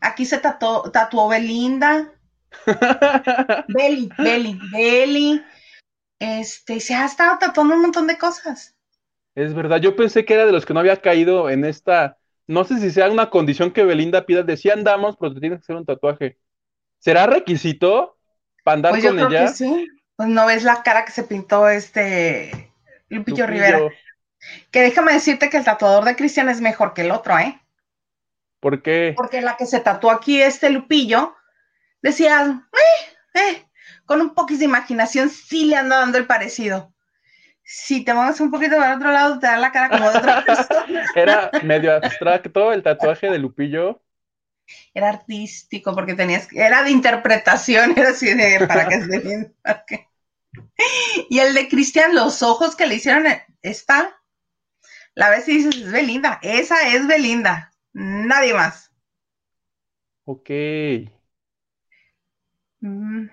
Aquí se tatuó, tatuó Belinda. Beli, Beli, Beli. Este, se ha estado tatuando un montón de cosas. Es verdad, yo pensé que era de los que no había caído en esta, no sé si sea una condición que Belinda pida, de sí andamos, pero te tienes que hacer un tatuaje. ¿Será requisito para andar Pues yo con creo ella? que sí. Pues no ves la cara que se pintó este Lupillo Lupillo. Rivera. Que déjame decirte que el tatuador de Cristian es mejor que el otro, ¿eh? ¿Por qué? Porque la que se tatuó aquí, este Lupillo, decía, eh, eh, con un poquito de imaginación sí le anda dando el parecido. Si te mueves un poquito para otro lado, te da la cara como de otra persona. Era medio abstracto el tatuaje de Lupillo. Era artístico, porque tenías, era de interpretación, era así de, para que se que- Y el de Cristian, los ojos que le hicieron, eh, está, la ves y dices, es Belinda, esa es Belinda, nadie más. Ok. Mm.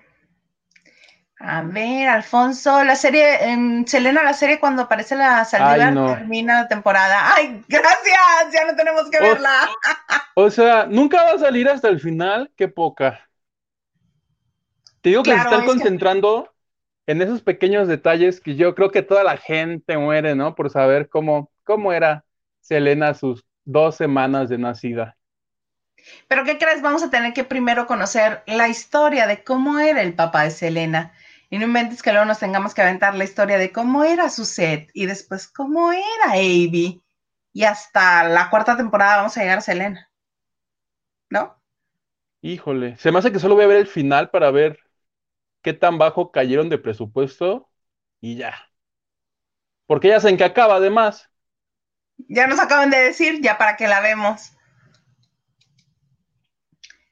A ver, Alfonso, la serie, en Selena, la serie cuando aparece la Saldívar no. termina la temporada. ¡Ay, gracias! Ya no tenemos que verla. O sea, nunca va a salir hasta el final, qué poca. Te digo que Claro, se están que- concentrando en esos pequeños detalles que yo creo que toda la gente muere, ¿no? Por saber cómo, cómo era Selena sus dos semanas de nacida. Pero ¿qué crees? Vamos a tener que primero conocer la historia de cómo era el papá de Selena. Y no inventes que luego nos tengamos que aventar la historia de cómo era su set y después cómo era Avi. Y hasta la cuarta temporada vamos a llegar a Selena. ¿No? Híjole, se me hace que solo voy a ver el final para ver qué tan bajo cayeron de presupuesto y ya. Porque ya saben que acaba además. Ya nos acaban de decir, ya para que la vemos.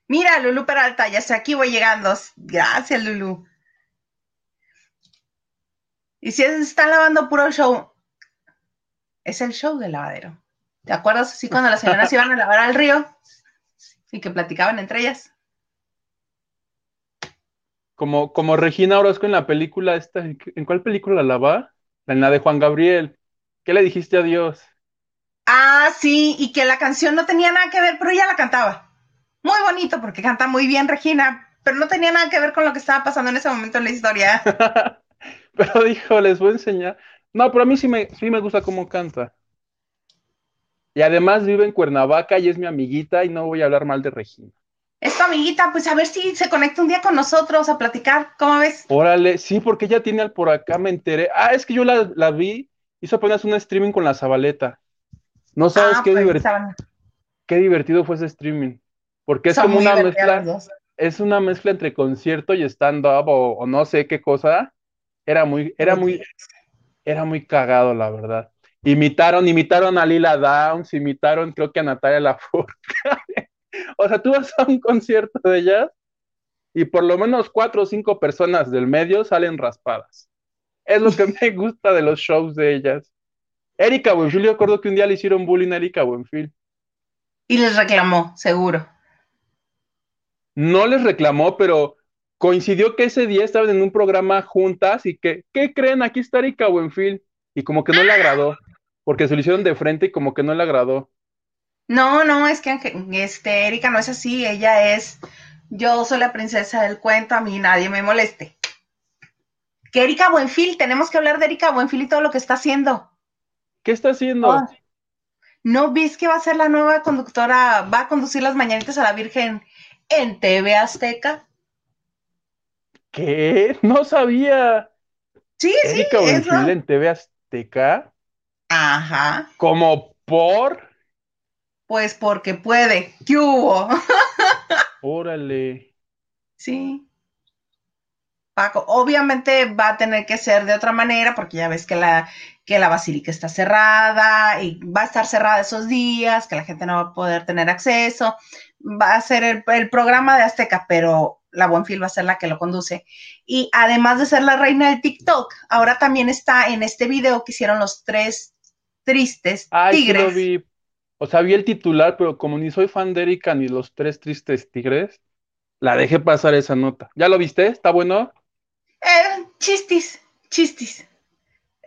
Mira, Lulu Peralta, ya sé, aquí voy llegando. Gracias, Lulu. Y si es- están lavando puro show, es el show del lavadero. ¿Te acuerdas así cuando las señoras iban a lavar al río y que platicaban entre ellas? Como, como Regina Orozco en la película esta, ¿en cuál película la va? La de Juan Gabriel. ¿Qué le dijiste a Dios? Ah, sí, y que la canción no tenía nada que ver, pero ella la cantaba. Muy bonito porque canta muy bien Regina, pero no tenía nada que ver con lo que estaba pasando en ese momento en la historia. Pero dijo, les voy a enseñar. No, pero a mí sí me, sí me gusta cómo canta. Y además vive en Cuernavaca y es mi amiguita y no voy a hablar mal de Regina. Es tu amiguita, pues a ver si se conecta un día con nosotros a platicar. ¿Cómo ves? Órale, sí, porque ella tiene al por acá, me enteré. Ah, es que yo la, la vi, hizo apenas un streaming con la Zabaleta. No sabes Ah, qué, pues, divert- estaban- qué divertido fue ese streaming. Porque es son como una mezcla, es una mezcla entre concierto y stand-up o, o no sé qué cosa. Era muy, era muy, era muy cagado, la verdad. Imitaron, imitaron a Lila Downs, imitaron creo que a Natalia Lafourcade. O sea, tú vas a un concierto de ellas y por lo menos cuatro o cinco personas del medio salen raspadas. Es lo que me gusta de los shows de ellas. Erika Buenfil, yo recuerdo que un día le hicieron bullying a Erika Buenfil. Y les reclamó, seguro. no les reclamó, pero coincidió que ese día estaban en un programa juntas y que, ¿qué creen? Aquí está Erika Buenfil. Y como que no le agradó, porque se lo hicieron de frente y como que no le agradó. No, no, es que este, Erika no es así, ella es, yo soy la princesa del cuento, a mí nadie me moleste. Que Erika Buenfil, tenemos que hablar de Erika Buenfil y todo lo que está haciendo. ¿Qué está haciendo? Oh, ¿No vis que va a ser la nueva conductora, va a conducir las mañanitas a la Virgen en TV Azteca? ¿Qué? No sabía. Sí, Erika sí. En TV Azteca. Ajá. ¿Como por? Pues porque puede. ¿Qué hubo? Órale. Sí. Paco, obviamente va a tener que ser de otra manera porque ya ves que la, que la basílica está cerrada y va a estar cerrada esos días, que la gente no va a poder tener acceso. Va a ser el, el programa de Azteca, pero la Buenfil va a ser la que lo conduce. Y además de ser la reina del TikTok, ahora también está en este video que hicieron los tres tristes Ay, sí tigres. lo vi. O sea, vi el titular, pero como ni soy fan de Erika ni los tres tristes tigres, la dejé pasar esa nota. ¿Ya lo viste? ¿Está bueno? Eh, chistis, chistis.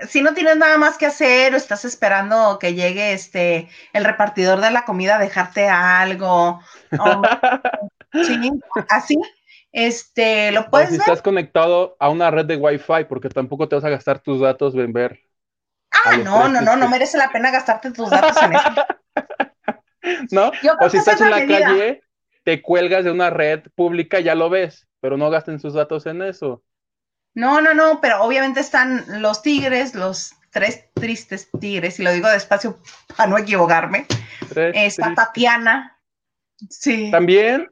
Si no tienes nada más que hacer o estás esperando que llegue este el repartidor de la comida a dejarte algo, o- sí, así, este, lo O puedes si ver. estás conectado a una red de Wi-Fi, porque tampoco te vas a gastar tus datos en ver. Ah, no, no, no, no merece la pena gastarte tus datos en eso. ¿No? O si estás es en la la medida. calle, te cuelgas de una red pública, ya lo ves, pero no gasten sus datos en eso. No, no, no, pero obviamente están los tigres, los tres tristes tigres, y lo digo despacio para no equivocarme. Tres Está tristes. Tatiana, sí. También,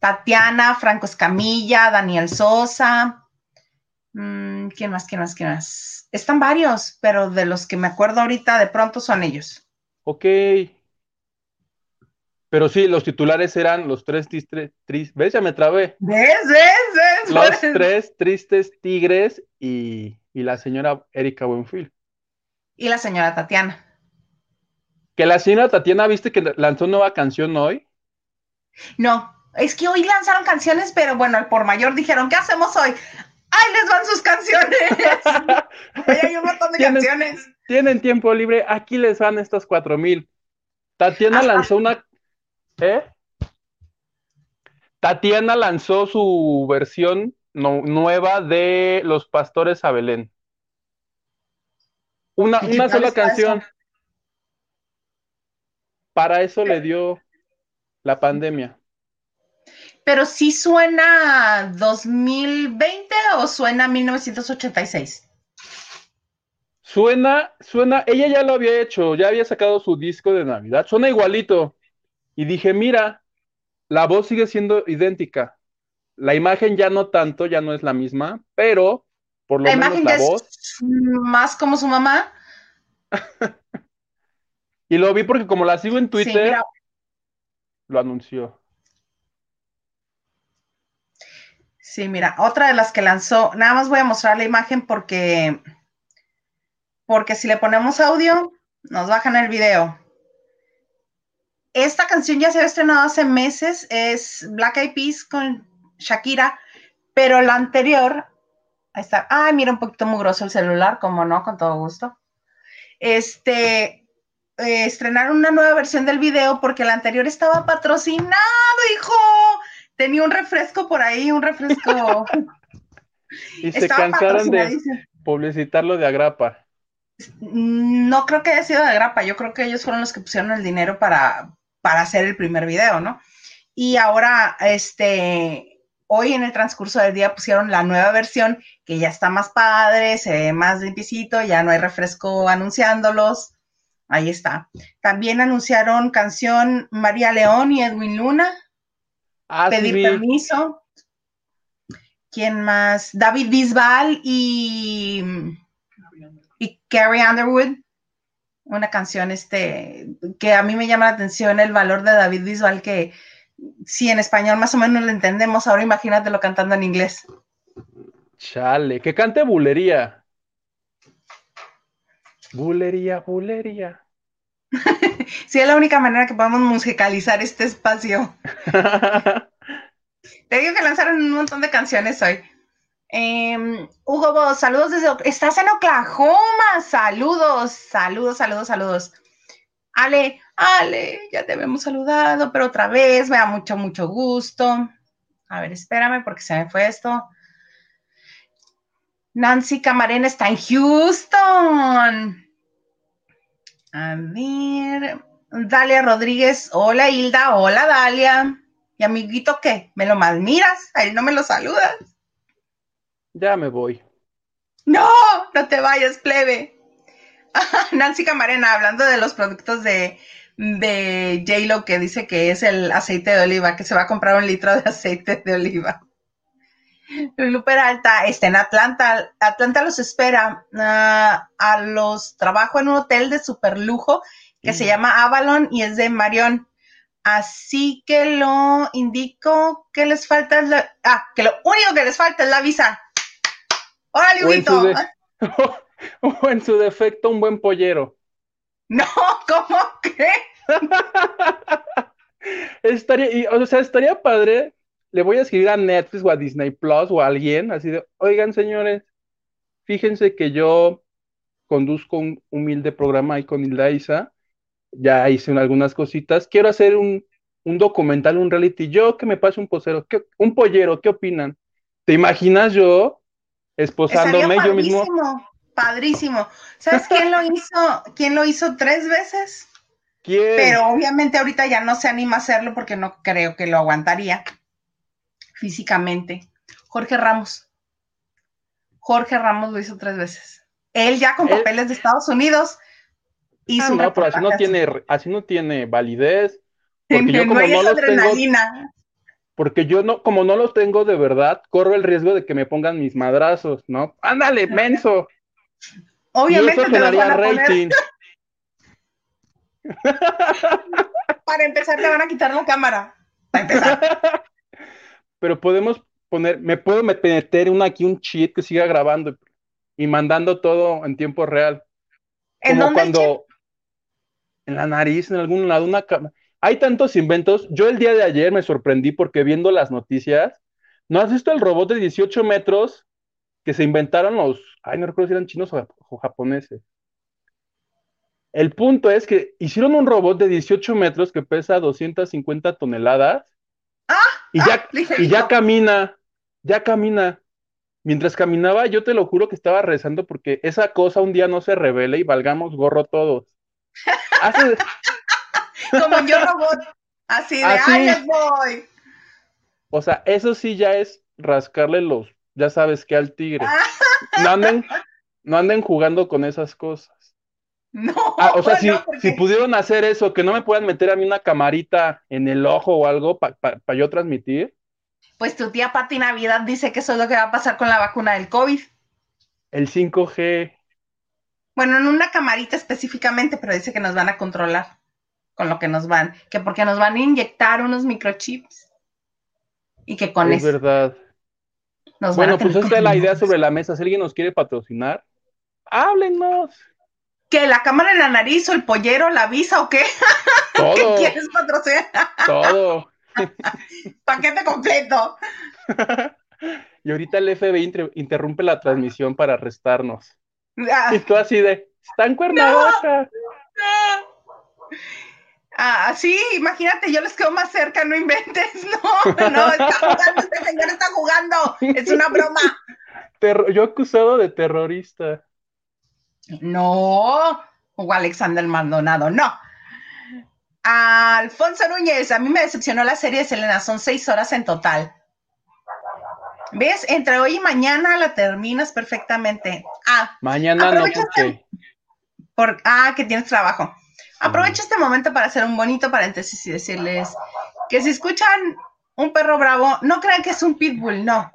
Tatiana, Franco Escamilla, Daniel Sosa. mm, ¿quién más? ¿Quién más? ¿Quién más? Están varios, pero de los que me acuerdo ahorita de pronto son ellos. ok. Pero sí, los titulares eran los tres tristes, ¿ves? Ya me trabé. ¿Ves? ¿Ves? ¿Ves? Los tres tristes tigres y, y la señora Erika Buenfil. Y la señora Tatiana. Que la señora Tatiana, ¿viste que lanzó nueva canción hoy? No, es que hoy lanzaron canciones, pero bueno, al por mayor dijeron, ¿qué hacemos hoy? ¡Ay, les van sus canciones! Hoy hay un montón de Tienen- canciones. Tienen tiempo libre, aquí les van estos cuatro mil. Tatiana Ajá. lanzó una. ¿Eh? Tatiana lanzó su versión no- nueva de Los Pastores a Belén. Una, ¿Y qué una tal sola canción. eso? Para eso le dio la pandemia. Pero sí suena 2020 o suena 1986. Suena, suena, ella ya lo había hecho, ya había sacado su disco de Navidad, suena igualito. Y dije, mira, la voz sigue siendo idéntica. La imagen ya no tanto, ya no es la misma, pero por lo La menos imagen la ya voz. es más como su mamá. Y lo vi porque como la sigo en Twitter, lo anunció. sí, mira, otra de las que lanzó, nada más voy a mostrar la imagen porque, porque si le ponemos audio, nos bajan el video. Esta canción ya se había estrenado hace meses, es Black Eyed Peas con Shakira, pero la anterior, ahí está, ay, mira un poquito mugroso el celular, como no, con todo gusto. Este, eh, estrenaron una nueva versión del video porque la anterior estaba patrocinado, hijo. Tenía un refresco por ahí, un refresco. Y se cansaron de publicitarlo de agrapa. No creo que haya sido de grapa, yo creo que ellos fueron los que pusieron el dinero para, para hacer el primer video, ¿no? Y ahora, este, hoy en el transcurso del día pusieron la nueva versión que ya está más padre, se ve más limpiecito, ya no hay refresco anunciándolos. Ahí está. También anunciaron canción María León y Edwin Luna, Ah, pedir permiso. ¿Quién más? David Bisbal y, y Carrie Underwood. Una canción este, que a mí me llama la atención el valor de David Bisbal, que si en español más o menos lo entendemos, ahora imagínatelo cantando en inglés. Chale, que cante bulería. Bulería, bulería. Sí, es la única manera que podemos musicalizar este espacio. Te digo que lanzaron un montón de canciones hoy. Em, Hugo Vos, saludos desde. Estás en Oklahoma. Saludos, saludos, saludos, saludos. Ale, Ale, ya te habíamos saludado, pero otra vez, me da mucho, mucho gusto. A ver, espérame porque se me fue esto. Nancy Camarena está en Houston. A ver. Dalia Rodríguez. Hola, Hilda. Hola, Dalia. ¿Y amiguito qué? ¿Me lo malmiras? Ahí no me lo saludas. Ya me voy. No, no te vayas, plebe. Nancy Camarena, hablando de los productos de, de J-Lo que dice que es el aceite de oliva, que se va a comprar un litro de aceite de oliva. Luper Alta está en Atlanta. Atlanta los espera. Ah, a los trabajo en un hotel de super lujo que se mm. llama Avalon y es de Marion. Así que lo indico que les falta la, ah, que lo único que les falta es la visa. Órale, Huguito. O en su defecto, un buen pollero. No, ¿cómo que? estaría, o sea, estaría padre. Le voy a escribir a Netflix o a Disney Plus o a alguien, así de, oigan, señores, fíjense que yo conduzco un humilde programa ahí con Hilda Isa, ya hice algunas cositas, quiero hacer un, documental, un reality, yo que me pase un posero, un pollero, ¿qué opinan? ¿Te imaginas yo esposándome yo mismo? padrísimo. ¿Sabes quién lo hizo? ¿Quién lo hizo tres veces? ¿Quién? Pero obviamente ahorita ya no se anima a hacerlo porque no creo que lo aguantaría físicamente. Jorge Ramos. Jorge Ramos lo hizo tres veces. Él ya con papeles de Estados Unidos hizo ah, no, pero así no tiene, así no tiene validez. Porque yo como no, los tengo, porque yo no, como no los tengo de verdad, corro el riesgo de que me pongan mis madrazos, ¿no? Ándale, menso. Obviamente te rating. Para empezar, te van a quitar la cámara. Para empezar. Pero podemos poner, me puedo meter una, aquí un cheat que siga grabando y mandando todo en tiempo real. ¿En Como cuando en la nariz, en algún lado, una cámara. Hay tantos inventos. Yo el día de ayer me sorprendí porque viendo las noticias, ¿no has visto el robot de 18 metros que se inventaron los, ay, no recuerdo si eran chinos o, japoneses. El punto es que hicieron un robot de 18 metros que pesa 250 toneladas ah, y, ya, ah, y ya camina, ya camina. Mientras caminaba, yo te lo juro que estaba rezando porque esa cosa un día no se revele y valgamos gorro todos. Como yo robot, así de, ay, voy. O sea, eso sí ya es rascarle los ya sabes que al tigre. No anden, no anden jugando con esas cosas. No. Ah, o sea, si, si, pudieron hacer eso, que no me puedan meter a mí una camarita en el ojo o algo para yo transmitir. Pues tu tía Pati Navidad dice que eso es lo que va a pasar con la vacuna del COVID. El 5G. Bueno, en una camarita específicamente, pero dice que nos van a controlar con lo que nos van, que porque nos van a inyectar unos microchips. Y que con eso. Es verdad bueno, pues esta es la idea sobre la mesa. Si alguien nos quiere patrocinar, háblenos. ¿Que la cámara en la nariz o el pollero, la visa o qué? Todo. ¿Qué quieres patrocinar? Todo. Paquete completo. y ahorita el FBI interrumpe la transmisión para arrestarnos. Ah. Y tú así de, está en Cuernavaca. Ah, sí, imagínate, yo les quedo más cerca, no inventes. No, no, está jugando, este señor está jugando. Es una broma. yo acusado de terrorista. No, o Alexander Maldonado, no. Alfonso Núñez, a mí me decepcionó la serie de Selena, son seis horas en total. ¿Ves? Entre hoy y mañana la terminas perfectamente. Ah, mañana no, porque. Por, ah, que tienes trabajo. Aprovecho este momento para hacer un bonito paréntesis y decirles que si escuchan un perro bravo, no crean que es un pitbull, no.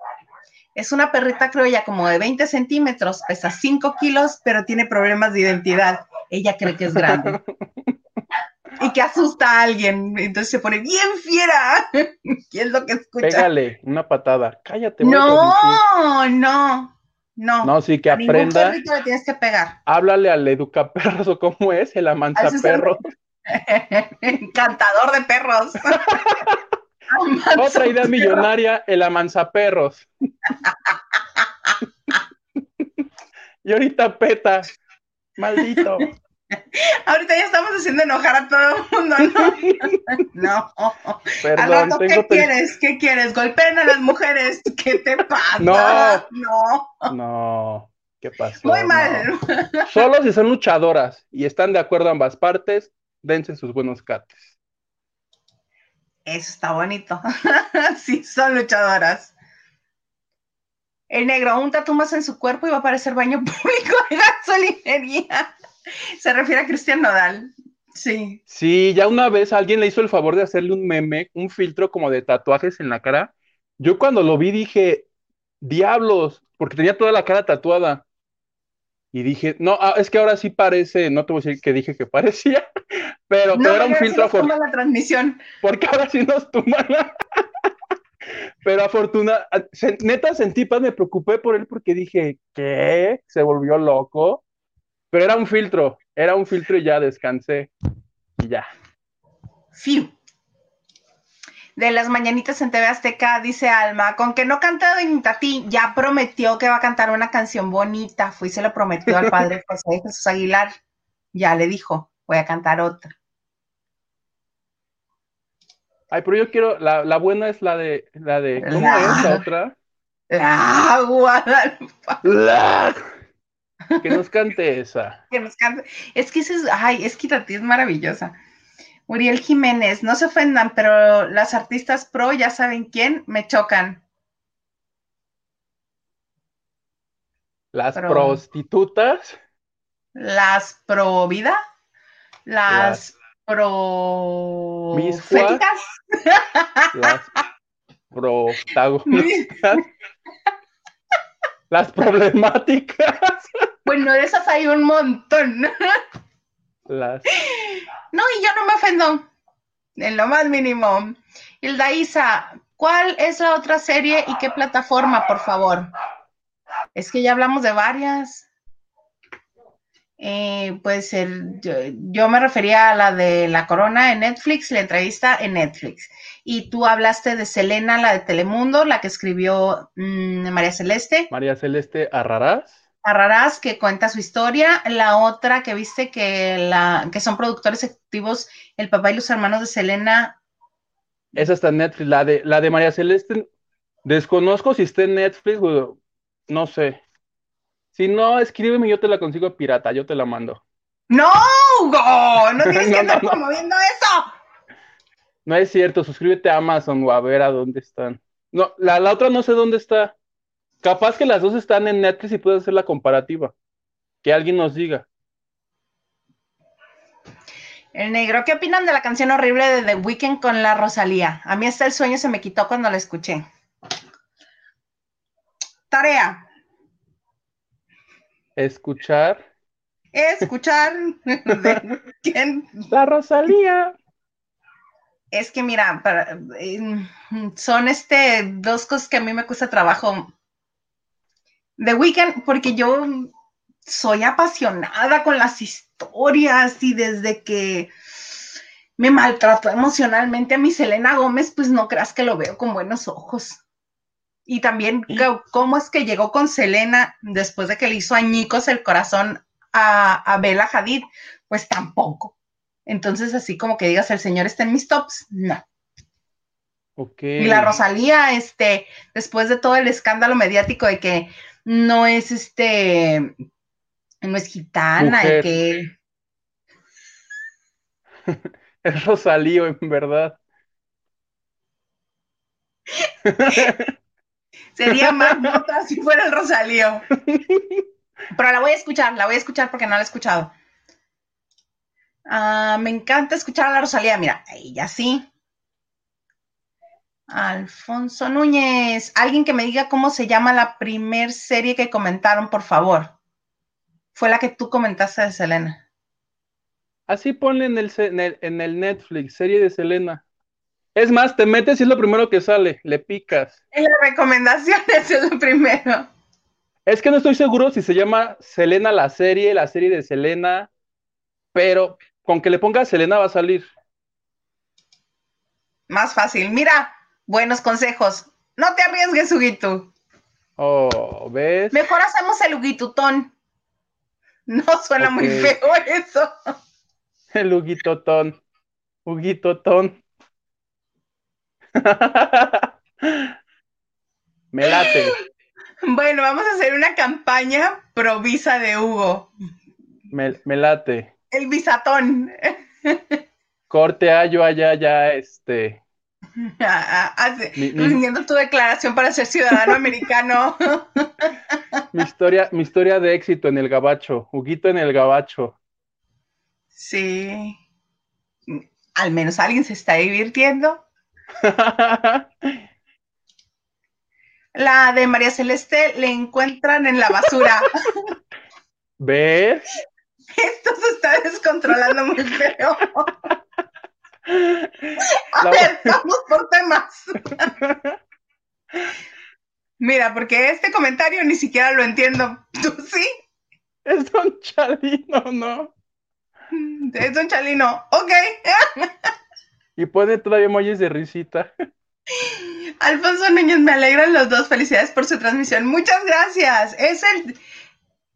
Es una perrita criolla como de 20 centímetros, pesa 5 kilos, pero tiene problemas de identidad. Ella cree que es grande. y que asusta a alguien. Entonces se pone bien fiera. ¿Qué es lo que escucha? Pégale una patada. Cállate. No, no. No, no, sí, que aprenda. perrito le tienes que pegar. Háblale al educaperros o cómo es, el amansa perro. Encantador de perros. Otra idea millonaria, el amanzaperros. y ahorita peta. Maldito. Ahorita ya estamos haciendo enojar a todo el mundo, ¿no? no. Perdón, ¿qué quieres? ¿Qué quieres? ¿Golpeen a las mujeres? ¿Qué te pasa? No. No. No. ¿Qué pasó? Muy mal. Solo si son luchadoras y están de acuerdo ambas partes, dense sus buenos cates. Eso está bonito. sí, son luchadoras. El negro, un tatu más en su cuerpo y va a aparecer baño público de gasolinería. Se refiere a Cristian Nodal. Sí. Sí, ya una vez alguien le hizo el favor de hacerle un meme, un filtro como de tatuajes en la cara. Yo cuando lo vi dije, diablos, porque tenía toda la cara tatuada. Y dije, no, ah, es que ahora sí parece, no te voy a decir que dije que parecía, pero, era un filtro sí la transmisión. Porque ahora sí nos tumba Pero afortunadamente, neta sentí paz, me preocupé por él porque dije, ¿qué? Se volvió loco. Pero era un filtro, era un filtro y ya descansé. Y ya. Fiu. De las mañanitas en TV Azteca, dice Alma, con que no canta Doña Tati, ya prometió que va a cantar una canción bonita. Fui y se lo prometió al padre José Jesús Aguilar. Ya le dijo, voy a cantar otra. Ay, pero yo quiero, la, buena es la de, la de, ¿cómo es la otra? La Guadalupe. Que nos cante esa. que nos cante. Es que es, ay, es que es maravillosa. Uriel Jiménez, no se ofendan, pero las artistas pro, ya saben quién, me chocan. Las prostitutas. Las pro vida. Las, pro Las protagonistas. las problemáticas. Bueno, de esas hay un montón. Las... No, y yo no me ofendo. En lo más mínimo. Hilda Isa, ¿cuál es la otra serie y qué plataforma, por favor? Es que ya hablamos de varias. Eh, puede ser, yo, yo, me refería a la de La Corona en Netflix, la entrevista en Netflix. Y tú hablaste de Selena, la de Telemundo, la que escribió mm, María Celeste. María Celeste Arrarás. Arrarás, que cuenta su historia. La otra que viste que, la, que son productores ejecutivos, el papá y los hermanos de Selena. Esa está en Netflix. La de, la de María Celeste, desconozco si está en Netflix, no sé. Si no, escríbeme, yo te la consigo pirata, yo te la mando. No, Hugo, no tienes que estar promoviendo eso. No es cierto, suscríbete a Amazon o a ver a dónde están. No, la, la otra no sé dónde está. Capaz que las dos están en Netflix y puedes hacer la comparativa. Que alguien nos diga. El negro, ¿qué opinan de la canción horrible de The Weeknd con la Rosalía? A mí hasta el sueño se me quitó cuando la escuché. Tarea. Escuchar. Escuchar. quién? La Rosalía es que mira, son este dos cosas que a mí me cuesta trabajo. The Weeknd, porque yo soy apasionada con las historias y desde que me maltrató emocionalmente a mi Selena Gómez, pues no creas que lo veo con buenos ojos. Y también cómo es que llegó con Selena después de que le hizo añicos el corazón a, a Bella Hadid, pues tampoco. Entonces, así como que digas, el señor está en mis tops, no. Okay. Y la Rosalía, este, después de todo el escándalo mediático de que no es este, no es gitana y que. es Rosalío, en verdad. Sería más nota si fuera el Rosalío. Pero la voy a escuchar, la voy a escuchar porque no la he escuchado. Ah, me encanta escuchar a la Rosalía. Mira, ella sí. Alfonso Núñez, alguien que me diga cómo se llama la primer serie que comentaron, por favor. Fue la que tú comentaste de Selena. Así ponle en el, en el, Netflix, serie de Selena. Es más, te metes y es lo primero que sale, le picas. En las recomendaciones es lo primero. Es que no estoy seguro si se llama Selena la serie, la serie de Selena, pero con que le pongas Selena va a salir. Más fácil. Mira, Buenos consejos. No te arriesgues, Huguito. Oh, ¿ves? Mejor hacemos el Huguitutón. No suena muy feo eso. El Huguitotón. Huguitotón. Me late. Bueno, vamos a hacer una campaña pro visa de Hugo. Me, late. El visatón. Corte a yo allá, ya, este. Rindiendo tu declaración para ser ciudadano americano. mi historia, mi historia de éxito en el gabacho. Huguito en el gabacho. Sí. Al menos alguien se está divirtiendo. La de María Celeste le encuentran en la basura. ¿Ves? Esto se está descontrolando muy feo. A ver, vamos por temas. Mira, porque este comentario ni siquiera lo entiendo. ¿Tú sí? Es Don Chalino, ¿no? Es Don Chalino, ok. y pone todavía emojis de risita. Alfonso Niños, me alegran los dos. Felicidades por su transmisión. Muchas gracias. Es el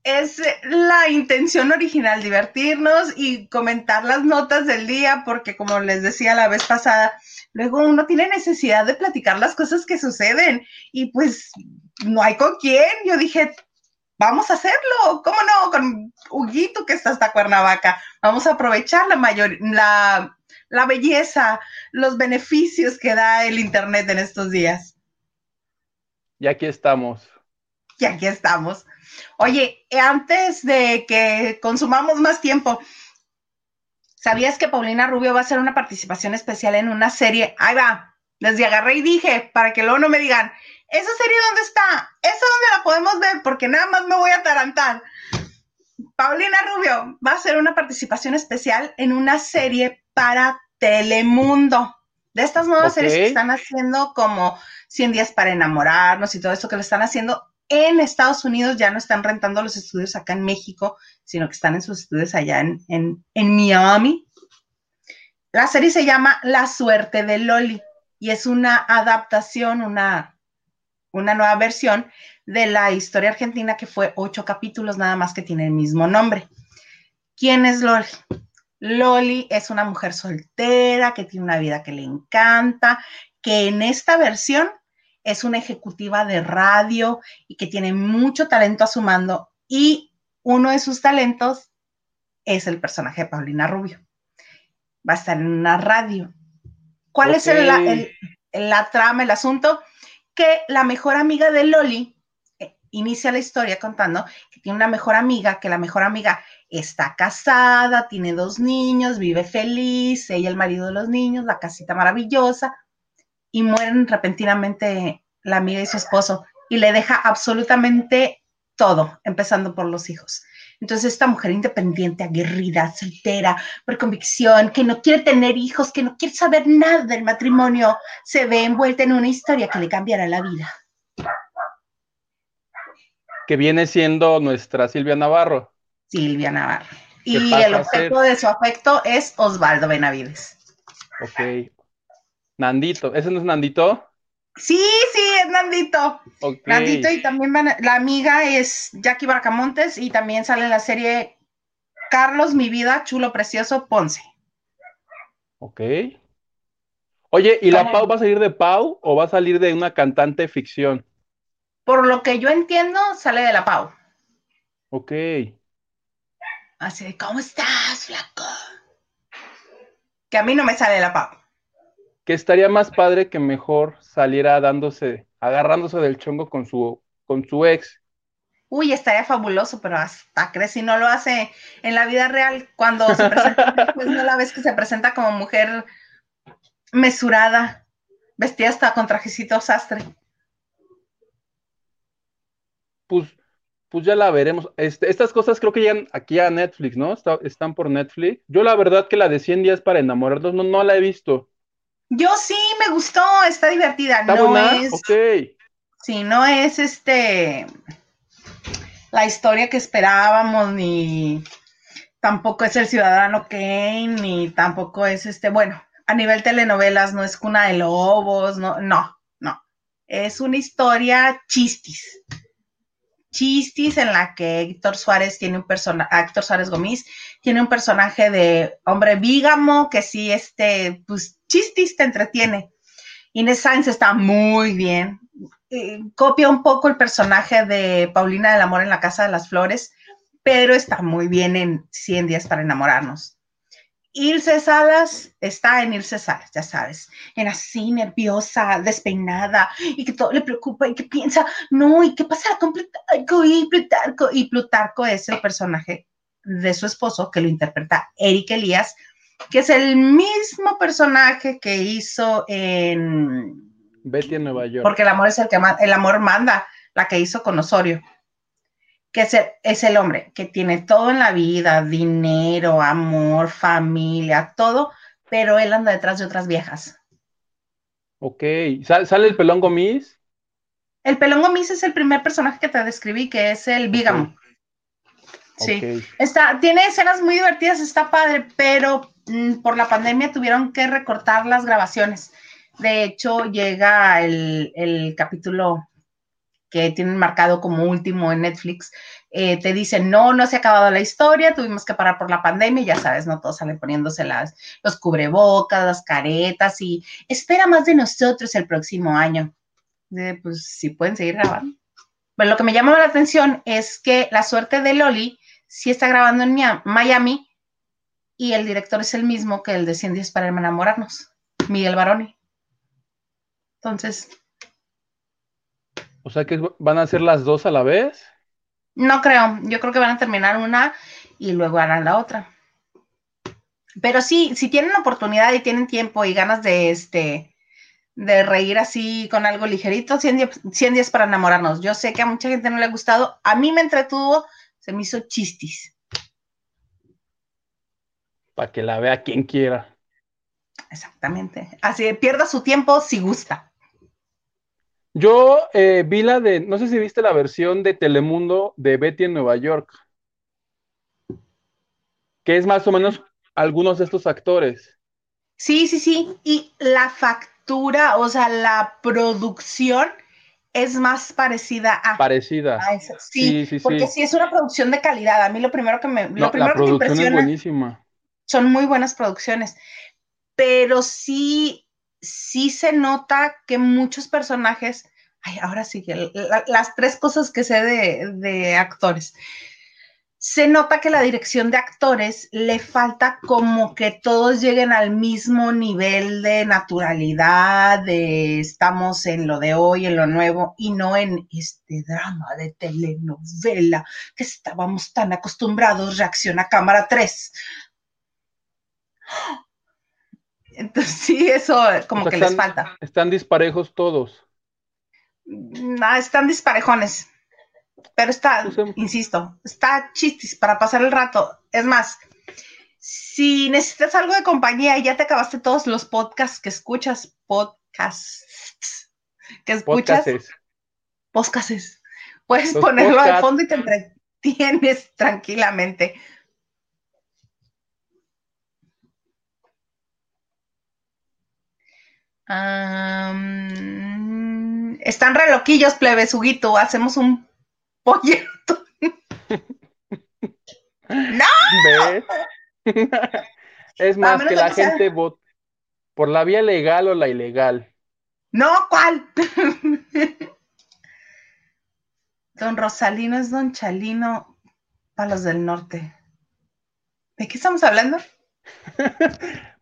es la intención original, divertirnos y comentar las notas del día, porque como les decía la vez pasada, luego uno tiene necesidad de platicar las cosas que suceden y pues no hay con quién. Yo dije, vamos a hacerlo, ¿cómo no? Con Huguito que está hasta Cuernavaca. Vamos a aprovechar la mayor, la, la belleza, los beneficios que da el Internet en estos días. Y aquí estamos. Y aquí estamos. Oye, antes de que consumamos más tiempo, ¿sabías que Paulina Rubio va a hacer una participación especial en una serie? Ahí va, desde agarré y dije, para que luego no me digan, ¿esa serie dónde está? ¿Esa dónde la podemos ver? Porque nada más me voy a atarantar. Paulina Rubio va a hacer una participación especial en una serie para Telemundo. De estas nuevas series que están haciendo como 100 días para enamorarnos y todo eso que le están haciendo en Estados Unidos ya no están rentando los estudios acá en México, sino que están en sus estudios allá en, Miami. La serie se llama La suerte de Loli y es una adaptación, una, una nueva versión de la historia argentina que fue ocho capítulos nada más que tiene el mismo nombre. ¿Quién es Loli? Loli es una mujer soltera que tiene una vida que le encanta, que en esta versión es una ejecutiva de radio y que tiene mucho talento a su mando y uno de sus talentos es el personaje de Paulina Rubio. Va a estar en una radio. ¿Cuál es la trama, el asunto? Que la mejor amiga de Loli eh, inicia la historia contando que tiene una mejor amiga, que la mejor amiga está casada, tiene dos niños, vive feliz, ella el marido de los niños, la casita maravillosa, y mueren repentinamente la amiga y su esposo y le deja absolutamente todo, empezando por los hijos. Entonces, esta mujer independiente, aguerrida, soltera, por convicción, que no quiere tener hijos, que no quiere saber nada del matrimonio, se ve envuelta en una historia que le cambiará la vida. Que viene siendo nuestra Silvia Navarro. Silvia Navarro. Y el objeto de su afecto es Osvaldo Benavides. Ok. Nandito, ¿ese no es Nandito? Sí, sí, es Nandito. Nandito y también la amiga es Jackie Barcamontes y también sale en la serie Carlos, mi vida, chulo, precioso, Ponce. Ok. Oye, ¿y la Pau va a salir de Pau o va a salir de una cantante ficción? Por lo que yo entiendo, sale de la Pau. Ok. Así de, ¿cómo estás, flaco? Que a mí no me sale de la Pau que estaría más padre que mejor saliera dándose, agarrándose del chongo con su, con su ex. Uy, estaría fabuloso, pero hasta crees si no lo hace en la vida real, cuando se presenta, pues no la vez que se presenta como mujer mesurada, vestida hasta con trajecito sastre. Pues, pues ya la veremos. Este, estas cosas creo que llegan aquí a Netflix, ¿no? están por Netflix. Yo la verdad que la de 100 días para enamorarnos no, no la he visto. Yo sí, me gustó, está divertida. no es. Sí, no es este. La historia que esperábamos, ni tampoco es el ciudadano Kane, ni tampoco es este. Bueno, a nivel telenovelas, no es cuna de lobos, no, no, no. Es una historia chistis. Chistis en la que Héctor Suárez tiene un personaje, Héctor Suárez Gomis tiene un personaje de hombre vígamo que sí, este, pues chistis te entretiene. Inés Sainz está muy bien. Eh, copia un poco el personaje de Paulina del Amor en la Casa de las Flores, pero está muy bien en 100 días para enamorarnos. Ilse Salas está en Ilse Salas, ya sabes, en así nerviosa, despeinada y que todo le preocupa y que piensa, no, ¿y qué pasa con Plutarco? Y Plutarco, y Plutarco es el personaje de su esposo que lo interpreta Eric Elías, que es el mismo personaje que hizo en Betty en Nueva York. Porque el amor es el que el amor manda, la que hizo con Osorio que es el, es el hombre que tiene todo en la vida, dinero, amor, familia, todo, pero él anda detrás de otras viejas. Ok, ¿sale el pelón gomis? El pelón gomis es el primer personaje que te describí, que es el bígamo. Sí, está, tiene escenas muy divertidas, está padre, pero por la pandemia tuvieron que recortar las grabaciones. De hecho, llega el, capítulo que tienen marcado como último en Netflix, eh, te dicen, no, no se ha acabado la historia, tuvimos que parar por la pandemia, ya sabes, no todos salen poniéndose las, los cubrebocas, las caretas y espera más de nosotros el próximo año. pues sí pueden seguir grabando. Bueno, lo que me llamó la atención es que la suerte de Loli sí está grabando en Miami y el director es el mismo que el de 100 días para enamorarnos, Miguel Baroni. Entonces, o sea que van a ser las dos a la vez. No creo, yo creo que van a terminar una y luego harán la otra. Pero sí, si tienen oportunidad y tienen tiempo y ganas de este de reír así con algo ligerito, 100 días, para enamorarnos. Yo sé que a mucha gente no le ha gustado, a mí me entretuvo, se me hizo chistis. Para que la vea quien quiera. Exactamente. Así pierda su tiempo si gusta. Yo eh, vi la de, no sé si viste la versión de Telemundo de Betty en Nueva York, que es más o menos algunos de estos actores. Sí, sí, sí. Y la factura, o sea, la producción es más parecida a. Parecida. Sí, sí, sí, porque sí. es una producción de calidad. A mí lo primero que me. Lo primero la producción es buenísima. Son muy buenas producciones. Pero sí sí se nota que muchos personajes, ay, ahora sí, que las tres cosas que sé de, actores, se nota que la dirección de actores le falta como que todos lleguen al mismo nivel de naturalidad, de estamos en lo de hoy, en lo nuevo, y no en este drama de telenovela que estábamos tan acostumbrados, reacción a cámara 3. Entonces, sí, eso como que les falta. Están disparejos todos. No, están disparejones. Pero está, pues, insisto, está chistis para pasar el rato. Es más, si necesitas algo de compañía y ya te acabaste todos los podcasts que escuchas, podcasts que escuchas, podcasts, puedes ponerlo al fondo y te entretienes tranquilamente. Están re loquillos, plebes, Huguito. Hacemos un polleto. ¡No! es más que la gente vota por la vía legal o la ilegal. No, ¿cuál? don Rosalino es Don Chalino para los del norte. ¿De qué estamos hablando?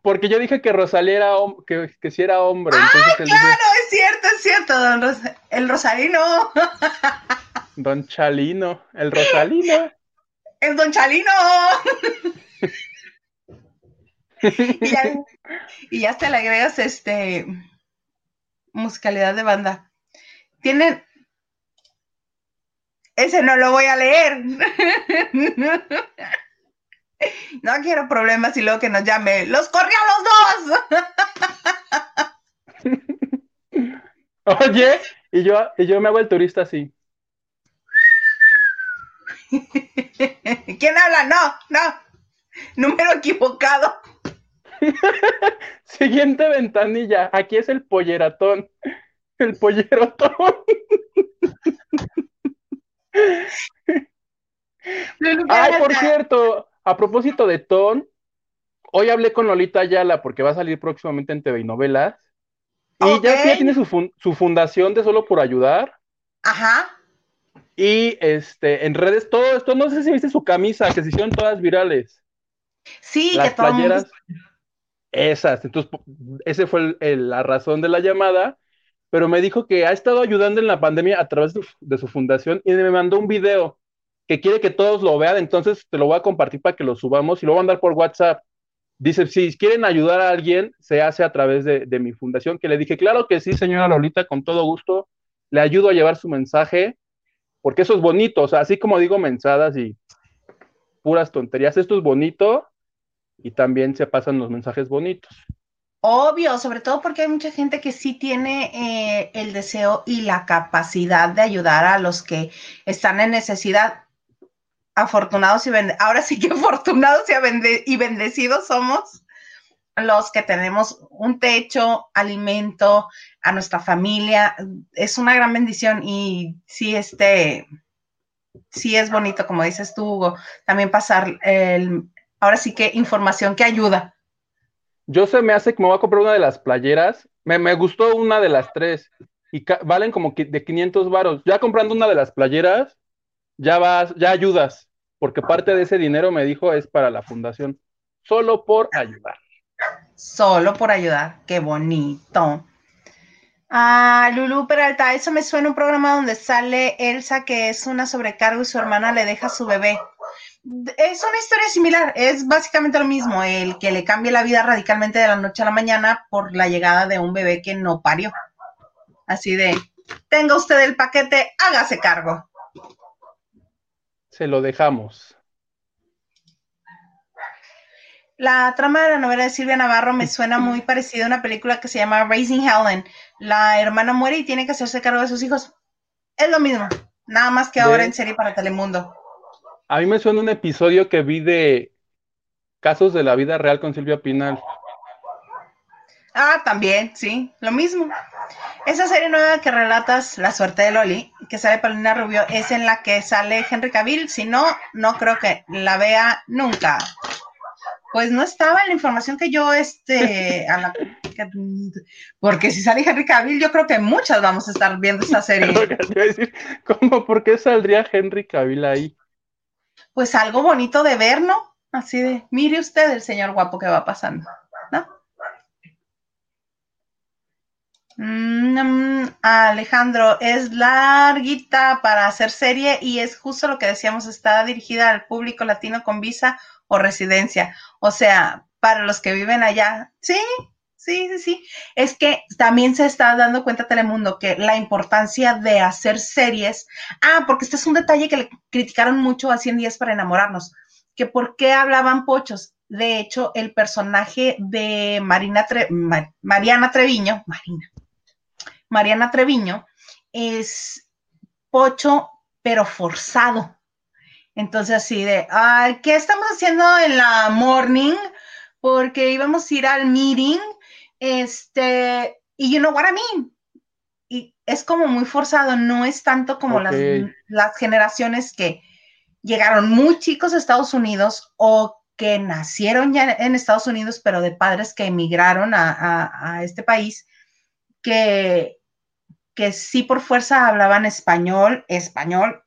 Porque yo dije que Rosalía era que, que sí era hombre. ¡Ah, claro! Es cierto, es cierto, don el Rosalino. Don Chalino, el Rosalino. El Don Chalino. y, ya, y ya te le agregas este musicalidad de banda. Tienen. Ese no lo voy a leer. No quiero problemas y luego que nos llame. ¡Los corrió a los dos! Oye, y yo, y yo me hago el turista así. ¿Quién habla? No, no. Número equivocado. Siguiente ventanilla. Aquí es el polleratón. El pollerotón. Ay, por cierto, a propósito de Ton, hoy hablé con Lolita Ayala porque va a salir próximamente en TV y novelas. Y ya, tiene su, su, fundación de Solo por Ayudar. Ajá. Y este, en redes, todo esto, no sé si viste su camisa, que se hicieron todas virales. Sí, Las playeras. Esas. Entonces, esa fue la razón de la llamada. Pero me dijo que ha estado ayudando en la pandemia a través de su fundación y me mandó un video que quiere que todos lo vean, entonces te lo voy a compartir para que lo subamos y lo voy a mandar por WhatsApp. Dice, si quieren ayudar a alguien, se hace a través de, mi fundación, que le dije, claro que sí, señora Lolita, con todo gusto, le ayudo a llevar su mensaje, porque eso es bonito, o sea, así como digo mensadas y puras tonterías, esto es bonito y también se pasan los mensajes bonitos. Obvio, sobre todo porque hay mucha gente que sí tiene eh, el deseo y la capacidad de ayudar a los que están en necesidad afortunados y ahora sí que afortunados y, bendecidos somos los que tenemos un techo, alimento, a nuestra familia. Es una gran bendición y sí, este, sí es bonito, como dices tú, Hugo, también pasar el, ahora sí que información que ayuda. Yo se me hace que me voy a comprar una de las playeras. Me, me gustó una de las tres y valen como de 500 varos. Ya comprando una de las playeras, ya vas, ya ayudas, porque parte de ese dinero me dijo es para la fundación, solo por ayudar. Solo por ayudar, qué bonito. Ah, Lulu Peralta, eso me suena un programa donde sale Elsa, que es una sobrecargo y su hermana le deja su bebé. Es una historia similar, es básicamente lo mismo, el que le cambie la vida radicalmente de la noche a la mañana por la llegada de un bebé que no parió. Así de, tenga usted el paquete, hágase cargo se lo dejamos. La trama de la novela de Silvia Navarro me suena muy parecida a una película que se llama Raising Helen. La hermana muere y tiene que hacerse cargo de sus hijos. Es lo mismo, nada más que ahora en serie para Telemundo. A mí me suena un episodio que vi de Casos de la Vida Real con Silvia Pinal. Ah, también, sí, lo mismo. Esa serie nueva que relatas, La suerte de Loli, que sale Paulina Rubio, es en la que sale Henry Cavill. Si no, no creo que la vea nunca. Pues no estaba en la información que yo, este, porque si sale Henry Cavill, yo creo que muchas vamos a estar viendo esa serie. ¿Cómo? ¿Por qué saldría Henry Cavill ahí? Pues algo bonito de ver, ¿no? Así de, mire usted el señor guapo que va pasando. Mm, Alejandro, es larguita para hacer serie y es justo lo que decíamos, está dirigida al público latino con visa o residencia. O sea, para los que viven allá. Sí, sí, sí, sí. Es que también se está dando cuenta Telemundo que la importancia de hacer series. Ah, porque este es un detalle que le criticaron mucho a 100 días para enamorarnos. Que por qué hablaban pochos. De hecho, el personaje de Marina Mariana Treviño, Marina, Mariana Treviño, es pocho, pero forzado. Entonces, así de, ¿qué estamos haciendo en la morning? Porque íbamos a ir al meeting, este, y you know what I mean. Y es como muy forzado, no es tanto como las, las generaciones que llegaron muy chicos a Estados Unidos o que nacieron ya en Estados Unidos, pero de padres que emigraron a, a este país, que que sí por fuerza hablaban español, español,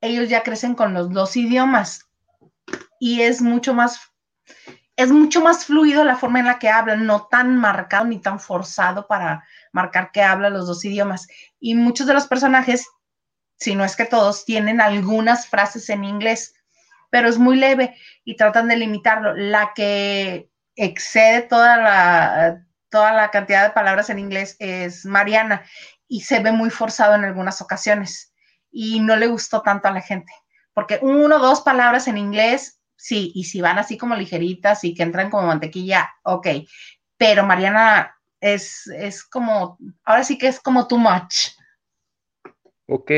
ellos ya crecen con los dos idiomas y es mucho más, es mucho más fluido la forma en la que hablan, no tan marcado ni tan forzado para marcar que hablan los dos idiomas. Y muchos de los personajes, si no es que todos, tienen algunas frases en inglés, pero es muy leve y tratan de limitarlo. La que excede toda la, toda la cantidad de palabras en inglés es Mariana y se ve muy forzado en algunas ocasiones y no le gustó tanto a la gente, porque uno o dos palabras en inglés, sí, y si van así como ligeritas y que entran como mantequilla, ok, pero Mariana es, es como, ahora sí que es como too much. Ok.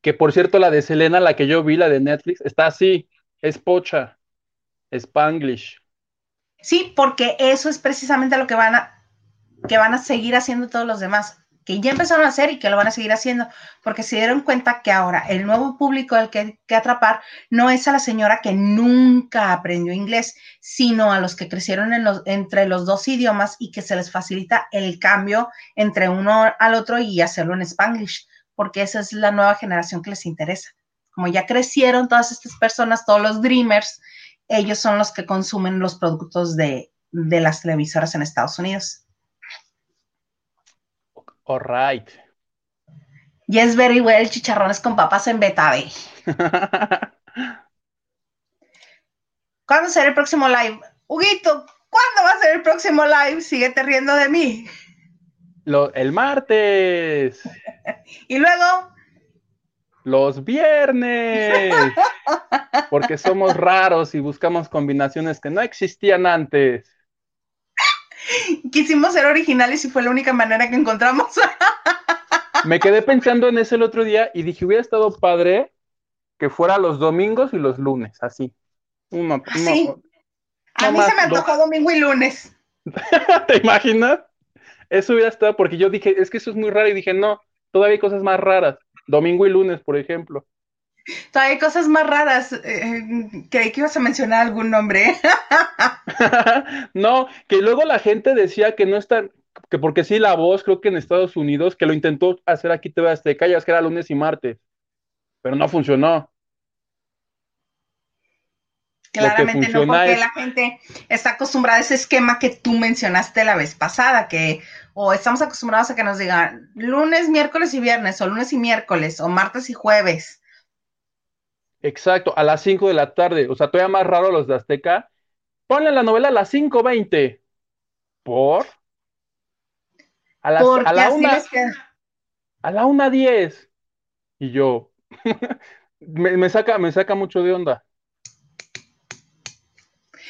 Que por cierto, la de Selena, la que yo vi, la de Netflix, está así, es pocha, Spanglish. Sí, porque eso es precisamente lo que van a, que van a seguir haciendo todos los demás, que ya empezaron a hacer y que lo van a seguir haciendo, porque se dieron cuenta que ahora el nuevo público al que que atrapar no es a la señora que nunca aprendió inglés, sino a los que crecieron entre los dos idiomas y que se les facilita el cambio entre uno al otro y hacerlo en spanglish, porque esa es la nueva generación que les interesa. Como ya crecieron todas estas personas, todos los dreamers, ellos son los que consumen los productos de, de las televisoras en Estados Unidos. All right. Yes, very well, chicharrones con papas en Betabe. ¿Cuándo será el próximo live? Huguito, ¿cuándo va a ser el próximo live? Síguete riendo de mí. Lo, el martes. y luego. Los viernes. Porque somos raros y buscamos combinaciones que no existían antes. Quisimos ser originales y fue la única manera que encontramos. Me quedé pensando en eso el otro día y dije, hubiera estado padre que fuera los domingos y los lunes, así. Uno, sí. A mí se me antojó domingo y lunes. ¿Te imaginas? Eso hubiera estado, porque yo dije, es que eso es muy raro, y dije, no, todavía hay cosas más raras. Domingo y lunes, por ejemplo. Todavía hay cosas más raras. Eh, creí que ibas a mencionar algún nombre. no, que luego la gente decía que no están, que porque sí, la voz, creo que en Estados Unidos, que lo intentó hacer aquí TV Azteca, ya es que era lunes y martes, pero no funcionó. Claramente no, porque la gente está acostumbrada a ese esquema que tú mencionaste la vez pasada, que o estamos acostumbrados a que nos digan lunes, miércoles y viernes, o lunes y miércoles, o martes y jueves. Exacto, a las 5 de la tarde. O sea, todavía más raro los de Azteca. Ponle la novela a las 5.20. ¿Por? A, las, a la una, a la 1.10. Y yo, me, saca, me saca mucho de onda.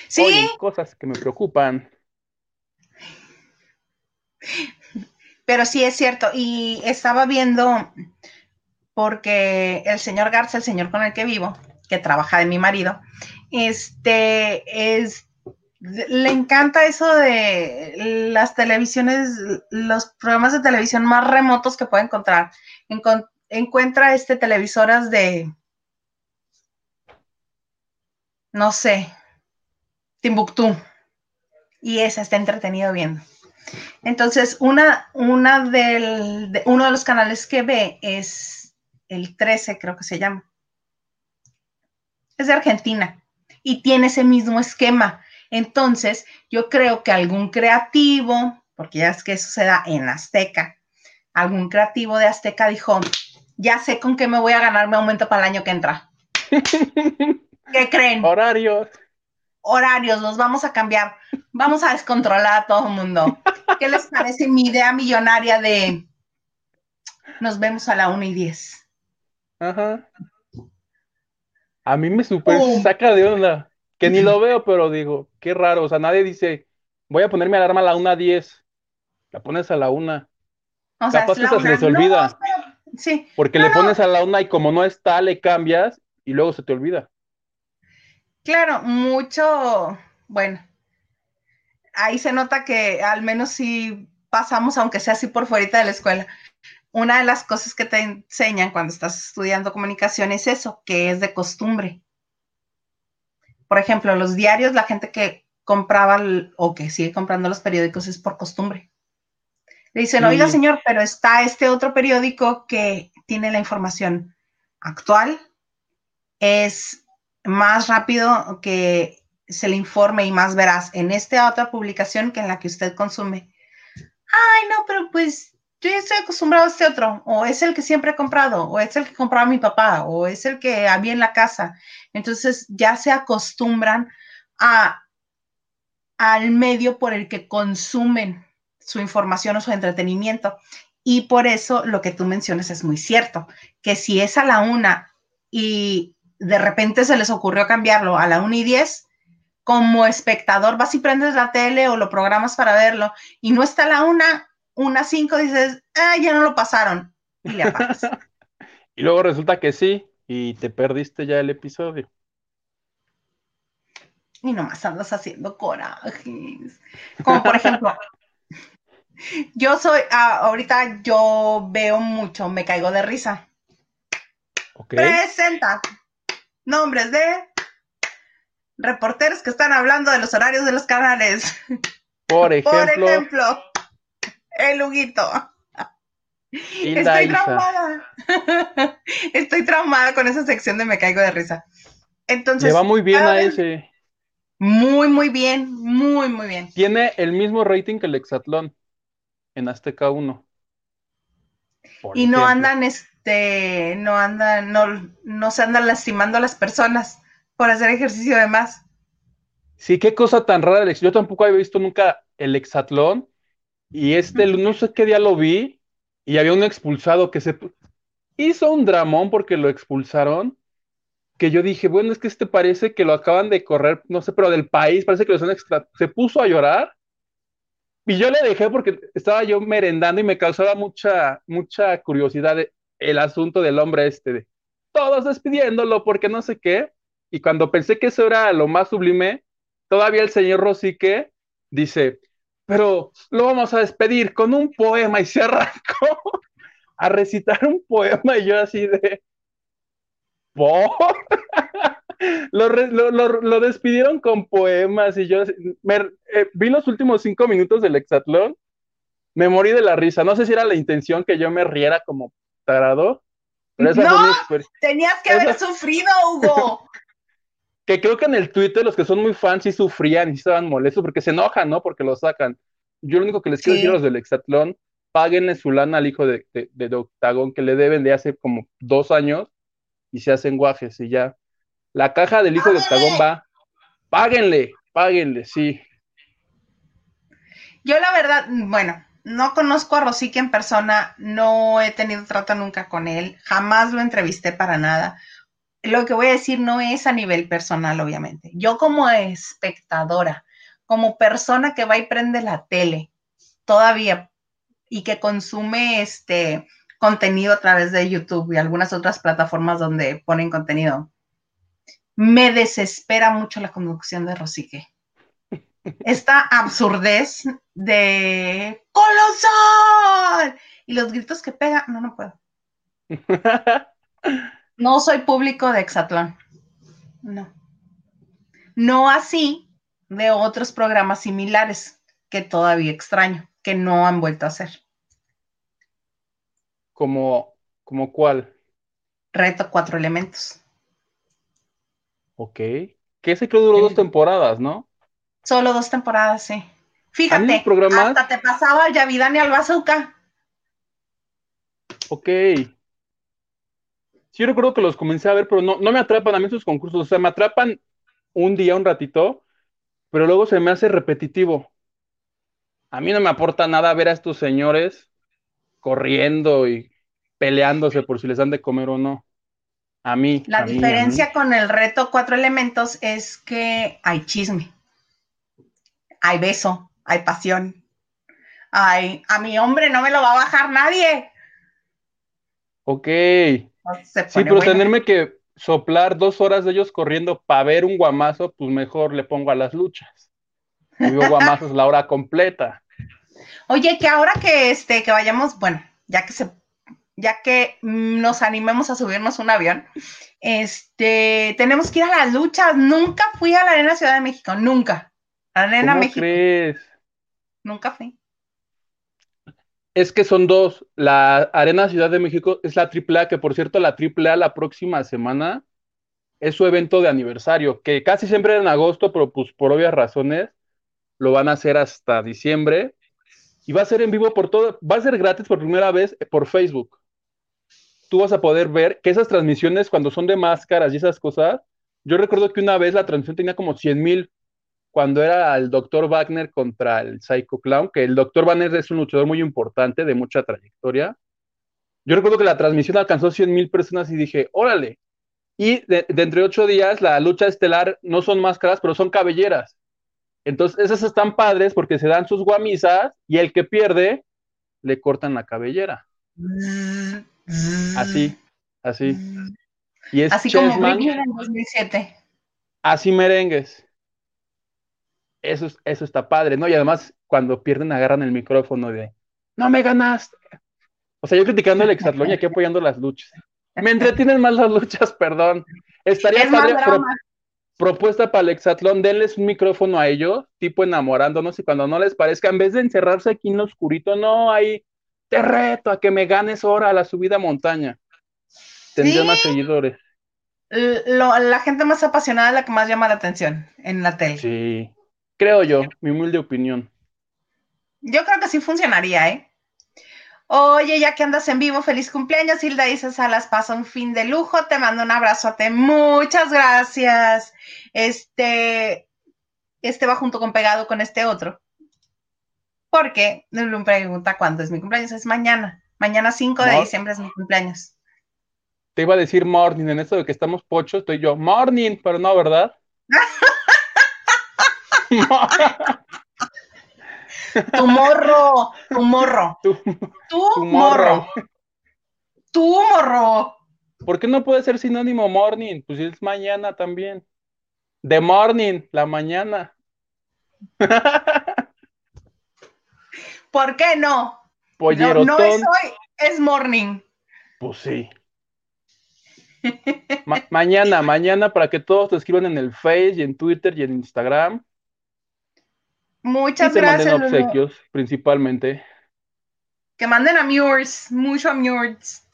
Sí. cosas que me preocupan. Pero sí es cierto. Y estaba viendo, porque el señor Garza, el señor con el que vivo, que trabaja de mi marido, este es le encanta eso de las televisiones, los programas de televisión más remotos que puede encontrar. encuentra este televisoras de, no sé, Timbuktu. Y esa está entretenido viendo. Entonces, una, una del, uno de los canales que ve es el 13, creo que se llama. Es de Argentina y tiene ese mismo esquema. Entonces, yo creo que algún creativo, porque ya es que eso se da en Azteca, algún creativo de Azteca dijo, ya sé con qué me voy a ganar mi aumento para el año que entra. ¿Qué creen? Horarios. Horarios, los vamos a cambiar. Vamos a descontrolar a todo el mundo. ¿Qué les parece mi idea millonaria de nos vemos a la 1 y 10? Ajá. A mí me super saca de onda. Que ni lo veo, pero digo, qué raro. O sea, nadie dice, voy a poner mi alarma a la 1 a 10. La pones a la 1. O sea, Capaz que se les olvida. sí. Porque le pones a la 1 y como no está, le cambias y luego se te olvida. Claro, mucho, bueno, ahí se nota que al menos si pasamos, aunque sea así por fuera de la escuela. Una de las cosas que te enseñan cuando estás estudiando comunicación es eso, que es de costumbre por ejemplo, los diarios, la gente que compraba o que sigue comprando los periódicos es por costumbre. Le dicen, oiga señor, pero está este otro periódico que tiene la información actual, es más rápido que se le informe y más veraz en esta otra publicación que en la que usted consume. Ay, no, pero pues yo ya estoy acostumbrado a este otro, o es el que siempre he comprado, o es el que compraba mi papá, o es el que había en la casa. Entonces ya se acostumbran a, al medio por el que consumen su información o su entretenimiento. Y por eso lo que tú mencionas es muy cierto, que si es a la una y de repente se les ocurrió cambiarlo a la una y diez, como espectador vas y prendes la tele o lo programas para verlo y no está a la una, una cinco, dices, ah, ya no lo pasaron y le apagas. y luego resulta que sí, y te perdiste ya el episodio. y nomás andas haciendo corajes. Como por ejemplo, yo soy, ah, ahorita yo veo mucho, me caigo de risa. Presenta nombres de reporteros que están hablando de los horarios de los canales. Por ejemplo, por ejemplo el Huguito. Estoy traumada. Estoy traumada con esa sección de Me caigo de risa. Entonces. Le va muy bien a ese. Muy, muy bien. Muy, muy bien. Tiene el mismo rating que el Exatlón en Azteca 1. Y no andan, este, no andan, no, no se andan lastimando a las personas por hacer ejercicio de más. Sí, qué cosa tan rara, Alex. Yo tampoco había visto nunca el Exatlón. Y este, no sé qué día lo vi, y había un expulsado que se hizo un dramón porque lo expulsaron, que yo dije, bueno, es que este parece que lo acaban de correr, no sé, pero del país, parece que lo son extra, se puso a llorar, y yo le dejé porque estaba yo merendando y me causaba mucha, mucha curiosidad el asunto del hombre este, de todos despidiéndolo porque no sé qué, y cuando pensé que eso era lo más sublime, todavía el señor Rosique dice, pero lo vamos a despedir con un poema y se arrancó a recitar un poema y yo así de... ¿Por? lo, despidieron con poemas y yo eh, vi los últimos cinco minutos del hexatlón, me morí de la risa. No sé si era la intención que yo me riera como tarado. no, tenías que haber sufrido, Hugo. Que creo que en el Twitter los que son muy fans sí sufrían y estaban molestos porque se enojan, ¿no? Porque lo sacan. Yo lo único que les quiero decir a los del Exatlón, páguenle su lana al hijo de, de, Octagón que le deben de hace como dos años y se hacen guajes y ya. La caja del hijo de Octagón va, páguenle, páguenle, sí. Yo la verdad, bueno, no conozco a Rosique en persona, no he tenido trato nunca con él, jamás lo entrevisté para nada lo que voy a decir no es a nivel personal, obviamente. Yo como espectadora, como persona que va y prende la tele todavía y que consume este contenido a través de YouTube y algunas otras plataformas donde ponen contenido, me desespera mucho la conducción de Rosique. Esta absurdez de colosal y los gritos que pega, no, no puedo. No soy público de Exatlón. No. No así de otros programas similares que todavía extraño, que no han vuelto a hacer. ¿Como, como cuál? Reto cuatro elementos. Ok. Que ese creo duró dos temporadas, ¿no? Solo dos temporadas, sí. Fíjate, hasta te pasaba el Yavidani al bazooka. Ok. Sí, yo recuerdo que los comencé a ver, pero no, no me atrapan a mí esos concursos. O sea, me atrapan un día, un ratito, pero luego se me hace repetitivo. A mí no me aporta nada ver a estos señores corriendo y peleándose por si les dan de comer o no. A mí. La diferencia con el reto cuatro elementos es que hay chisme, hay beso, hay pasión. Ay, a mi hombre no me lo va a bajar nadie. Ok sí, pero tenerme que soplar dos horas de ellos corriendo para ver un guamazo, pues mejor le pongo a las luchas. Veo guamazos la hora completa. Oye, que ahora que este, que vayamos, bueno, ya que se, ya que nos animemos a subirnos un avión, este, tenemos que ir a las luchas. Nunca fui a la Arena Ciudad de México, nunca. Arena ¿Cómo Crees? Nunca fui. Es que son dos. La Arena Ciudad de México es la AAA, que por cierto, la AAA la próxima semana es su evento de aniversario, que casi siempre en agosto, pero pues por obvias razones lo van a hacer hasta diciembre. Y va a ser en vivo por todo, va a ser gratis por primera vez por Facebook. Tú vas a poder ver que esas transmisiones, cuando son de máscaras y esas cosas, yo recuerdo que una vez la transmisión tenía como 100 mil cuando era el Dr. Wagner contra el Psycho Clown, que el Dr. Wagner es un luchador muy importante, de mucha trayectoria. Yo recuerdo que la transmisión alcanzó 100 mil personas y dije, órale. Y de, entre ocho días, la lucha estelar no son máscaras, pero son cabelleras. Entonces, esas están padres porque se dan sus guamisas y el que pierde, le cortan la cabellera. Así, así. Y es así como en 2007. Así merengues. Eso, eso está padre, ¿no? Y además, cuando pierden, agarran el micrófono de, no me ganaste. O sea, yo criticando el exatlón y aquí apoyando las luchas. Me entretienen más las luchas, perdón. Estaría padre propuesta para el exatlón, denles un micrófono a ellos, tipo enamorándonos, y cuando no les parezca, en vez de encerrarse aquí en lo oscurito, no, ahí te reto a que me ganes hora a la subida a montaña. Tendría más seguidores. la gente más apasionada es la que más llama la atención en la tele. Sí, creo yo, mi humilde opinión. Yo creo que sí funcionaría, ¿eh? Oye, ya que andas en vivo, feliz cumpleaños, Hilda Isa Salas, pasa un fin de lujo, te mando un abrazote, muchas gracias. Este, este va junto con pegado con este otro. Porque me pregunta cuándo es mi cumpleaños, es mañana. Mañana 5 de diciembre es mi cumpleaños. Te iba a decir morning, en esto de que estamos pochos, estoy yo, morning, pero no, ¿verdad? Tu morro, tu morro. Tu, morro. Tu morro. ¿Por qué no puede ser sinónimo morning? Pues es mañana también. The morning, la mañana. ¿Por qué no? Pollerotón. No, es hoy, es morning. Pues sí. mañana, mañana para que todos te escriban en el Face y en Twitter y en Instagram. Muchas gracias. Manden obsequios, principalmente. Que manden a Mures, mucho a Mures.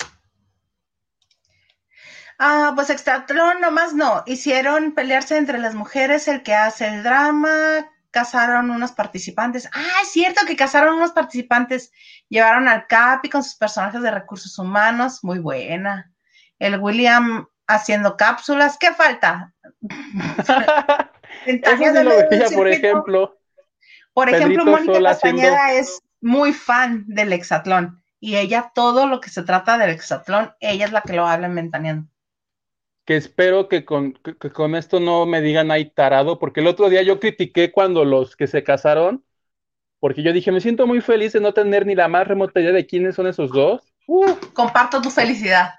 Ah, pues Extratlón nomás no. Hicieron pelearse entre las mujeres el que hace el drama. Casaron unos participantes. Ah, es cierto que casaron unos participantes. Llevaron al Capi con sus personajes de recursos humanos. Muy buena. El William haciendo cápsulas. ¿Qué falta? Eso lo por ejemplo. Por ejemplo, Mónica Castañeda es muy fan del hexatlón y ella todo lo que se trata del hexatlón, ella es la que lo habla en Ventaneando. Que espero que con, con esto no me digan ahí tarado, porque el otro día yo critiqué cuando los que se casaron, porque yo dije, me siento muy feliz de no tener ni la más remota idea de quiénes son esos dos. Comparto tu felicidad.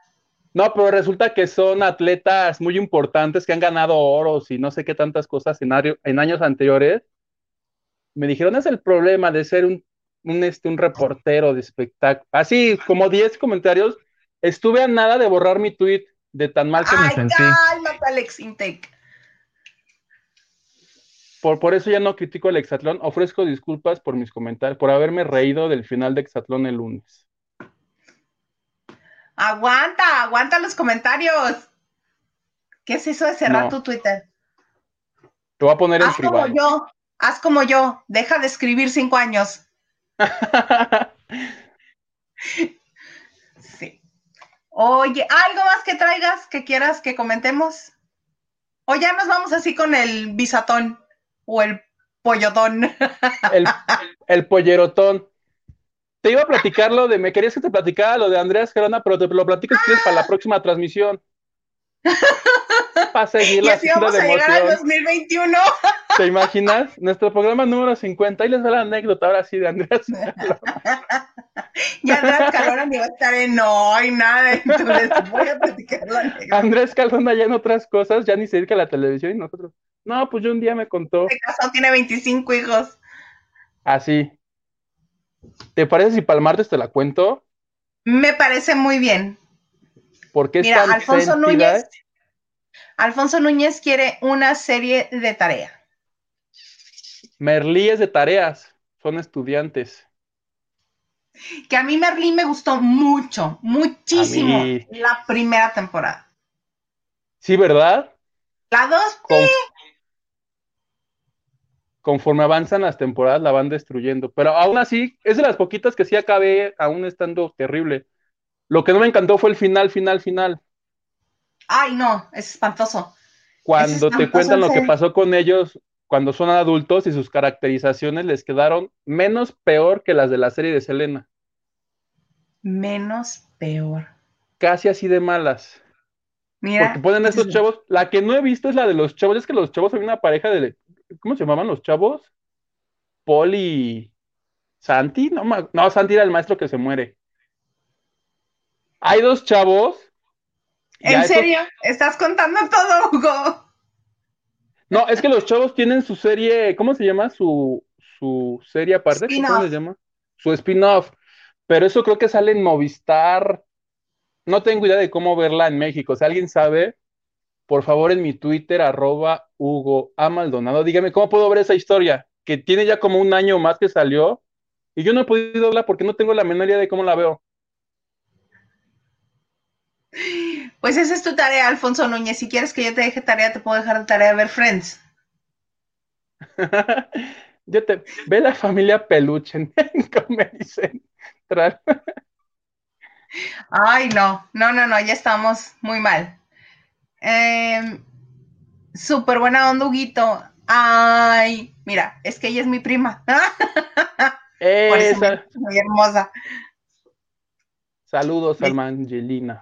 No, pero resulta que son atletas muy importantes que han ganado oros y no sé qué tantas cosas en, en años anteriores me dijeron, es el problema de ser un, un, este, un reportero de espectáculo. Así como 10 comentarios, estuve a nada de borrar mi tweet de tan mal que me sentí. Cálmate, Alex Intake. Por, por eso ya no critico el Exatlón. Ofrezco disculpas por mis comentarios, por haberme reído del final de Exatlón el lunes. Aguanta, aguanta los comentarios. ¿Qué es eso de cerrar tu Twitter? Te voy a poner en privado. Como yo, Haz como yo, deja de escribir cinco años. sí. Oye, ¿algo más que traigas que quieras que comentemos? O ya nos vamos así con el bisatón o el pollotón. el, el pollerotón. Te iba a platicar lo de, me querías que te platicara lo de Andreas Gerona, pero te lo platicas quieres para la próxima transmisión. Para seguir la y vamos a llegar al 2021. ¿Te imaginas? Nuestro programa número 50 y les va la anécdota ahora sí de Andrés. y Andrés Calona ni va a estar en no y nada. Entonces voy a platicar la anécdota. Andrés Calona ya en otras cosas, ya ni se dedica a la televisión y nosotros. No, pues yo un día me contó. Se casó, tiene 25 hijos. Así. ¿Te parece si para el martes te la cuento? Me parece muy bien. Porque Mira, Alfonso Núñez, Alfonso Núñez quiere una serie de tarea. Merlí es de tareas, son estudiantes. Que a mí Merlí me gustó mucho, muchísimo la primera temporada. Sí, ¿verdad? La dos, Conforme avanzan las temporadas la van destruyendo, pero aún así es de las poquitas que sí acabé aún estando terrible. Lo que no me encantó fue el final, final, final. Ay, no, es espantoso. Cuando te cuentan lo que pasó con ellos cuando son adultos y sus caracterizaciones les quedaron menos peor que las de la serie de Selena. Menos peor. Casi así de malas. Mira. Porque ponen estos chavos. La que no he visto es la de los chavos. Es que los chavos son una pareja de. ¿Cómo se llamaban los chavos? Poli. Santi. No, no, Santi era el maestro que se muere. Hay dos chavos ¿En serio? ¿Estás contando todo, Hugo? No, es que los chavos tienen su serie, ¿cómo se llama? Su, su serie aparte, ¿cómo se llama? Su spin-off. Pero eso creo que sale en Movistar. No tengo idea de cómo verla en México. Si alguien sabe, por favor en mi Twitter, arroba Hugo A. Maldonado, dígame cómo puedo ver esa historia, que tiene ya como un año más que salió, y yo no he podido verla porque no tengo la menor idea de cómo la veo. Pues esa es tu tarea, Alfonso Núñez. Si quieres que yo te deje tarea, te puedo dejar de tarea de ver Friends. yo te ve la familia peluche, como me dicen. Ay, no, no, no, no, ya estamos muy mal. Eh, Súper buena onda, Huguito. Ay, mira, es que ella es mi prima. Esa. muy hermosa. Saludos, Angelina.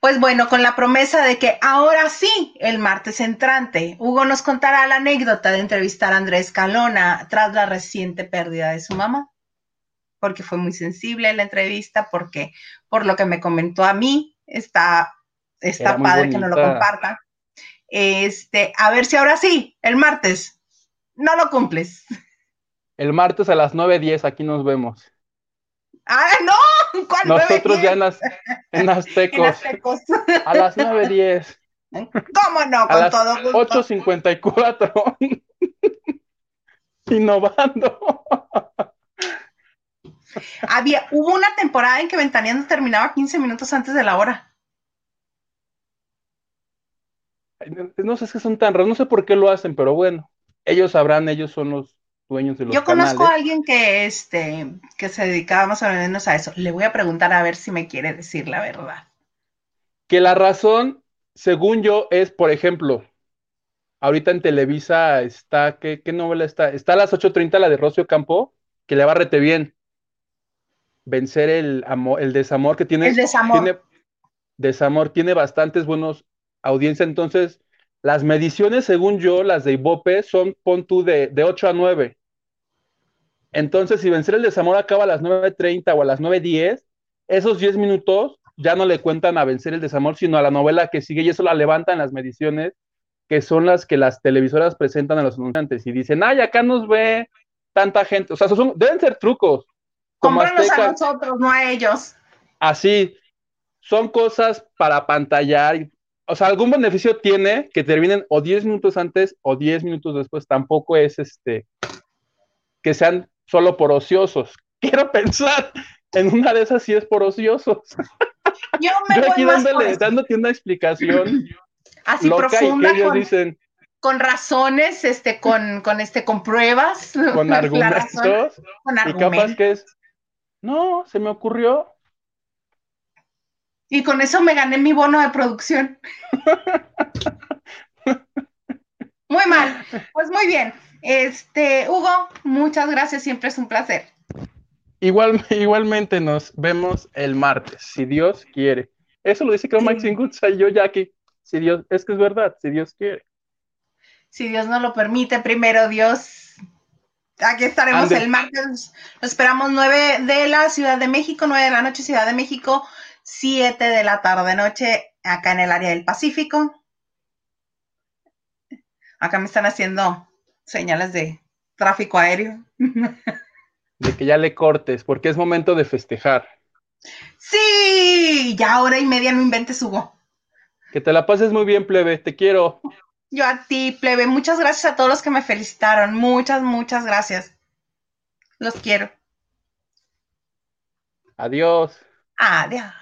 Pues bueno, con la promesa de que ahora sí, el martes entrante, Hugo nos contará la anécdota de entrevistar a Andrés Calona tras la reciente pérdida de su mamá, porque fue muy sensible la entrevista, porque por lo que me comentó a mí, está, está padre que no lo compartan. Este, a ver si ahora sí, el martes, no lo cumples. El martes a las 9.10, aquí nos vemos. ¡Ah, no! ¿Cuál Nosotros ya en, en, Aztecos. A las 9.10. ¿Cómo no? Con todo gusto. 8.54. Innovando. Había, hubo una temporada en que Ventaneando terminaba 15 minutos antes de la hora. No sé si son tan raros, no sé por qué lo hacen, pero bueno, ellos sabrán, ellos son los dueños de los Yo conozco a alguien que, este, que se dedicaba más o menos a eso. Le voy a preguntar a ver si me quiere decir la verdad. Que la razón, según yo, es, por ejemplo, ahorita en Televisa está, ¿qué, qué novela está? Está a las 8.30 la de Rocio Campo, que le va rete bien. Vencer el, amor, el desamor que tiene. El desamor. Tiene, desamor, tiene bastantes buenos audiencia. Entonces, las mediciones, según yo, las de Ibope, son, pon tú, de, de 8 a 9. Entonces, si vencer el desamor acaba a las 9.30 o a las 9.10, esos 10 minutos ya no le cuentan a vencer el desamor, sino a la novela que sigue y eso la levantan las mediciones, que son las que las televisoras presentan a los anunciantes y dicen, ay, acá nos ve tanta gente. O sea, son, deben ser trucos. Cómpranos a nosotros, no a ellos. Así, son cosas para pantallar o sea, algún beneficio tiene que terminen o 10 minutos antes o 10 minutos después. Tampoco es este que sean solo por ociosos. Quiero pensar en una de esas si es por ociosos. Yo me Yo aquí dándote una explicación así profunda con, dicen, con razones, este, con, con este, con pruebas, con argumentos, con argumentos. y capaz que es, no, se me ocurrió, y con eso me gané mi bono de producción. muy mal. Pues muy bien. Este, Hugo, muchas gracias, siempre es un placer. Igual, igualmente nos vemos el martes, si Dios quiere. Eso lo dice creo. Maxine y yo, Jackie. Si Dios, es que es verdad, si Dios quiere. Si Dios no lo permite, primero Dios. Aquí estaremos el martes. Lo esperamos nueve de la Ciudad de México, nueve de la noche, Ciudad de México. 7 de la tarde noche acá en el área del Pacífico. Acá me están haciendo señales de tráfico aéreo. De que ya le cortes, porque es momento de festejar. Sí, ya hora y media no inventes, Hugo. Que te la pases muy bien, plebe, te quiero. Yo a ti, plebe, muchas gracias a todos los que me felicitaron, muchas, muchas gracias. Los quiero. Adiós. Adiós.